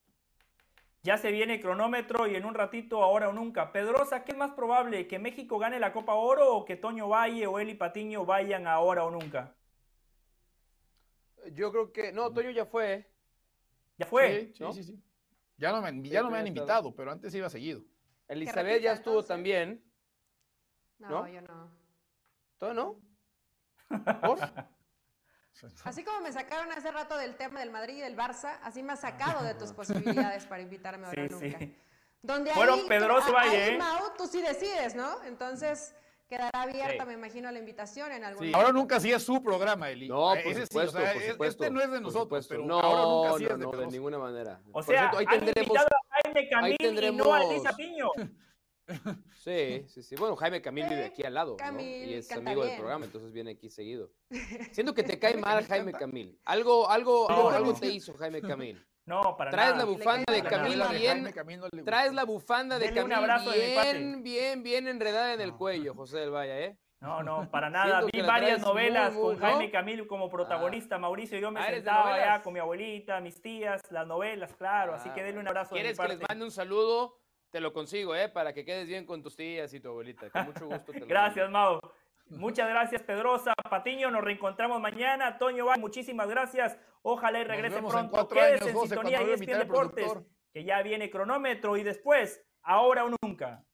Ya se viene cronómetro y en un ratito, ahora o nunca. Pedrosa, ¿qué es más probable? ¿Que México gane la Copa Oro o que Toño Valle o Eli Patiño vayan ahora o nunca? Yo creo que. No, Toño ya fue. ¿Ya fue? Sí, sí, sí, Ya no me, ya no me han invitado, pero antes iba seguido. Elizabeth ya estuvo también. No, yo no. ¿Todo no? ¿Por? Así como me sacaron hace rato del tema del Madrid y del Barça, así me has sacado de tus posibilidades para invitarme ahora sí, nunca. Sí. Donde bueno, Pedroso Valle. Mau, tú sí decides, ¿no? Entonces quedará abierta, me imagino, la invitación en algún sí. Ahora nunca hacía su programa, Eli. No, por supuesto, por supuesto, Este no es de nosotros, pero no, ahora nunca sí no, no, de, de ninguna manera. O sea, ahí tendremos, a Jaime Camil tendremos... y no a Elisa Piño. Sí, sí, sí. Bueno, Jaime Camil vive aquí al lado, ¿no? Y es amigo del programa, entonces viene aquí seguido. Siento que te cae mal Jaime Camil. Algo, algo, algo, te hizo Jaime Camil. No, para traes nada. La bufanda de Camil bien, traes la bufanda de Camil bien, bien, bien enredada en el cuello, José del Valle, ¿eh? No, no, para nada. Vi varias novelas con Jaime Camil como protagonista. Mauricio, yo me ah, sentaba allá con mi abuelita, mis tías, las novelas, claro. así que denle un abrazo. ¿Quieres que les mande un saludo? Te lo consigo, ¿eh? Para que quedes bien con tus tías y tu abuelita. Con mucho gusto. Te lo gracias, Mau. Muchas gracias, Pedrosa. Patiño, nos reencontramos mañana. Toño, muchísimas gracias. Ojalá y regrese pronto. Quédese en sintonía y es Deportes, que ya viene cronómetro y después, ahora o nunca.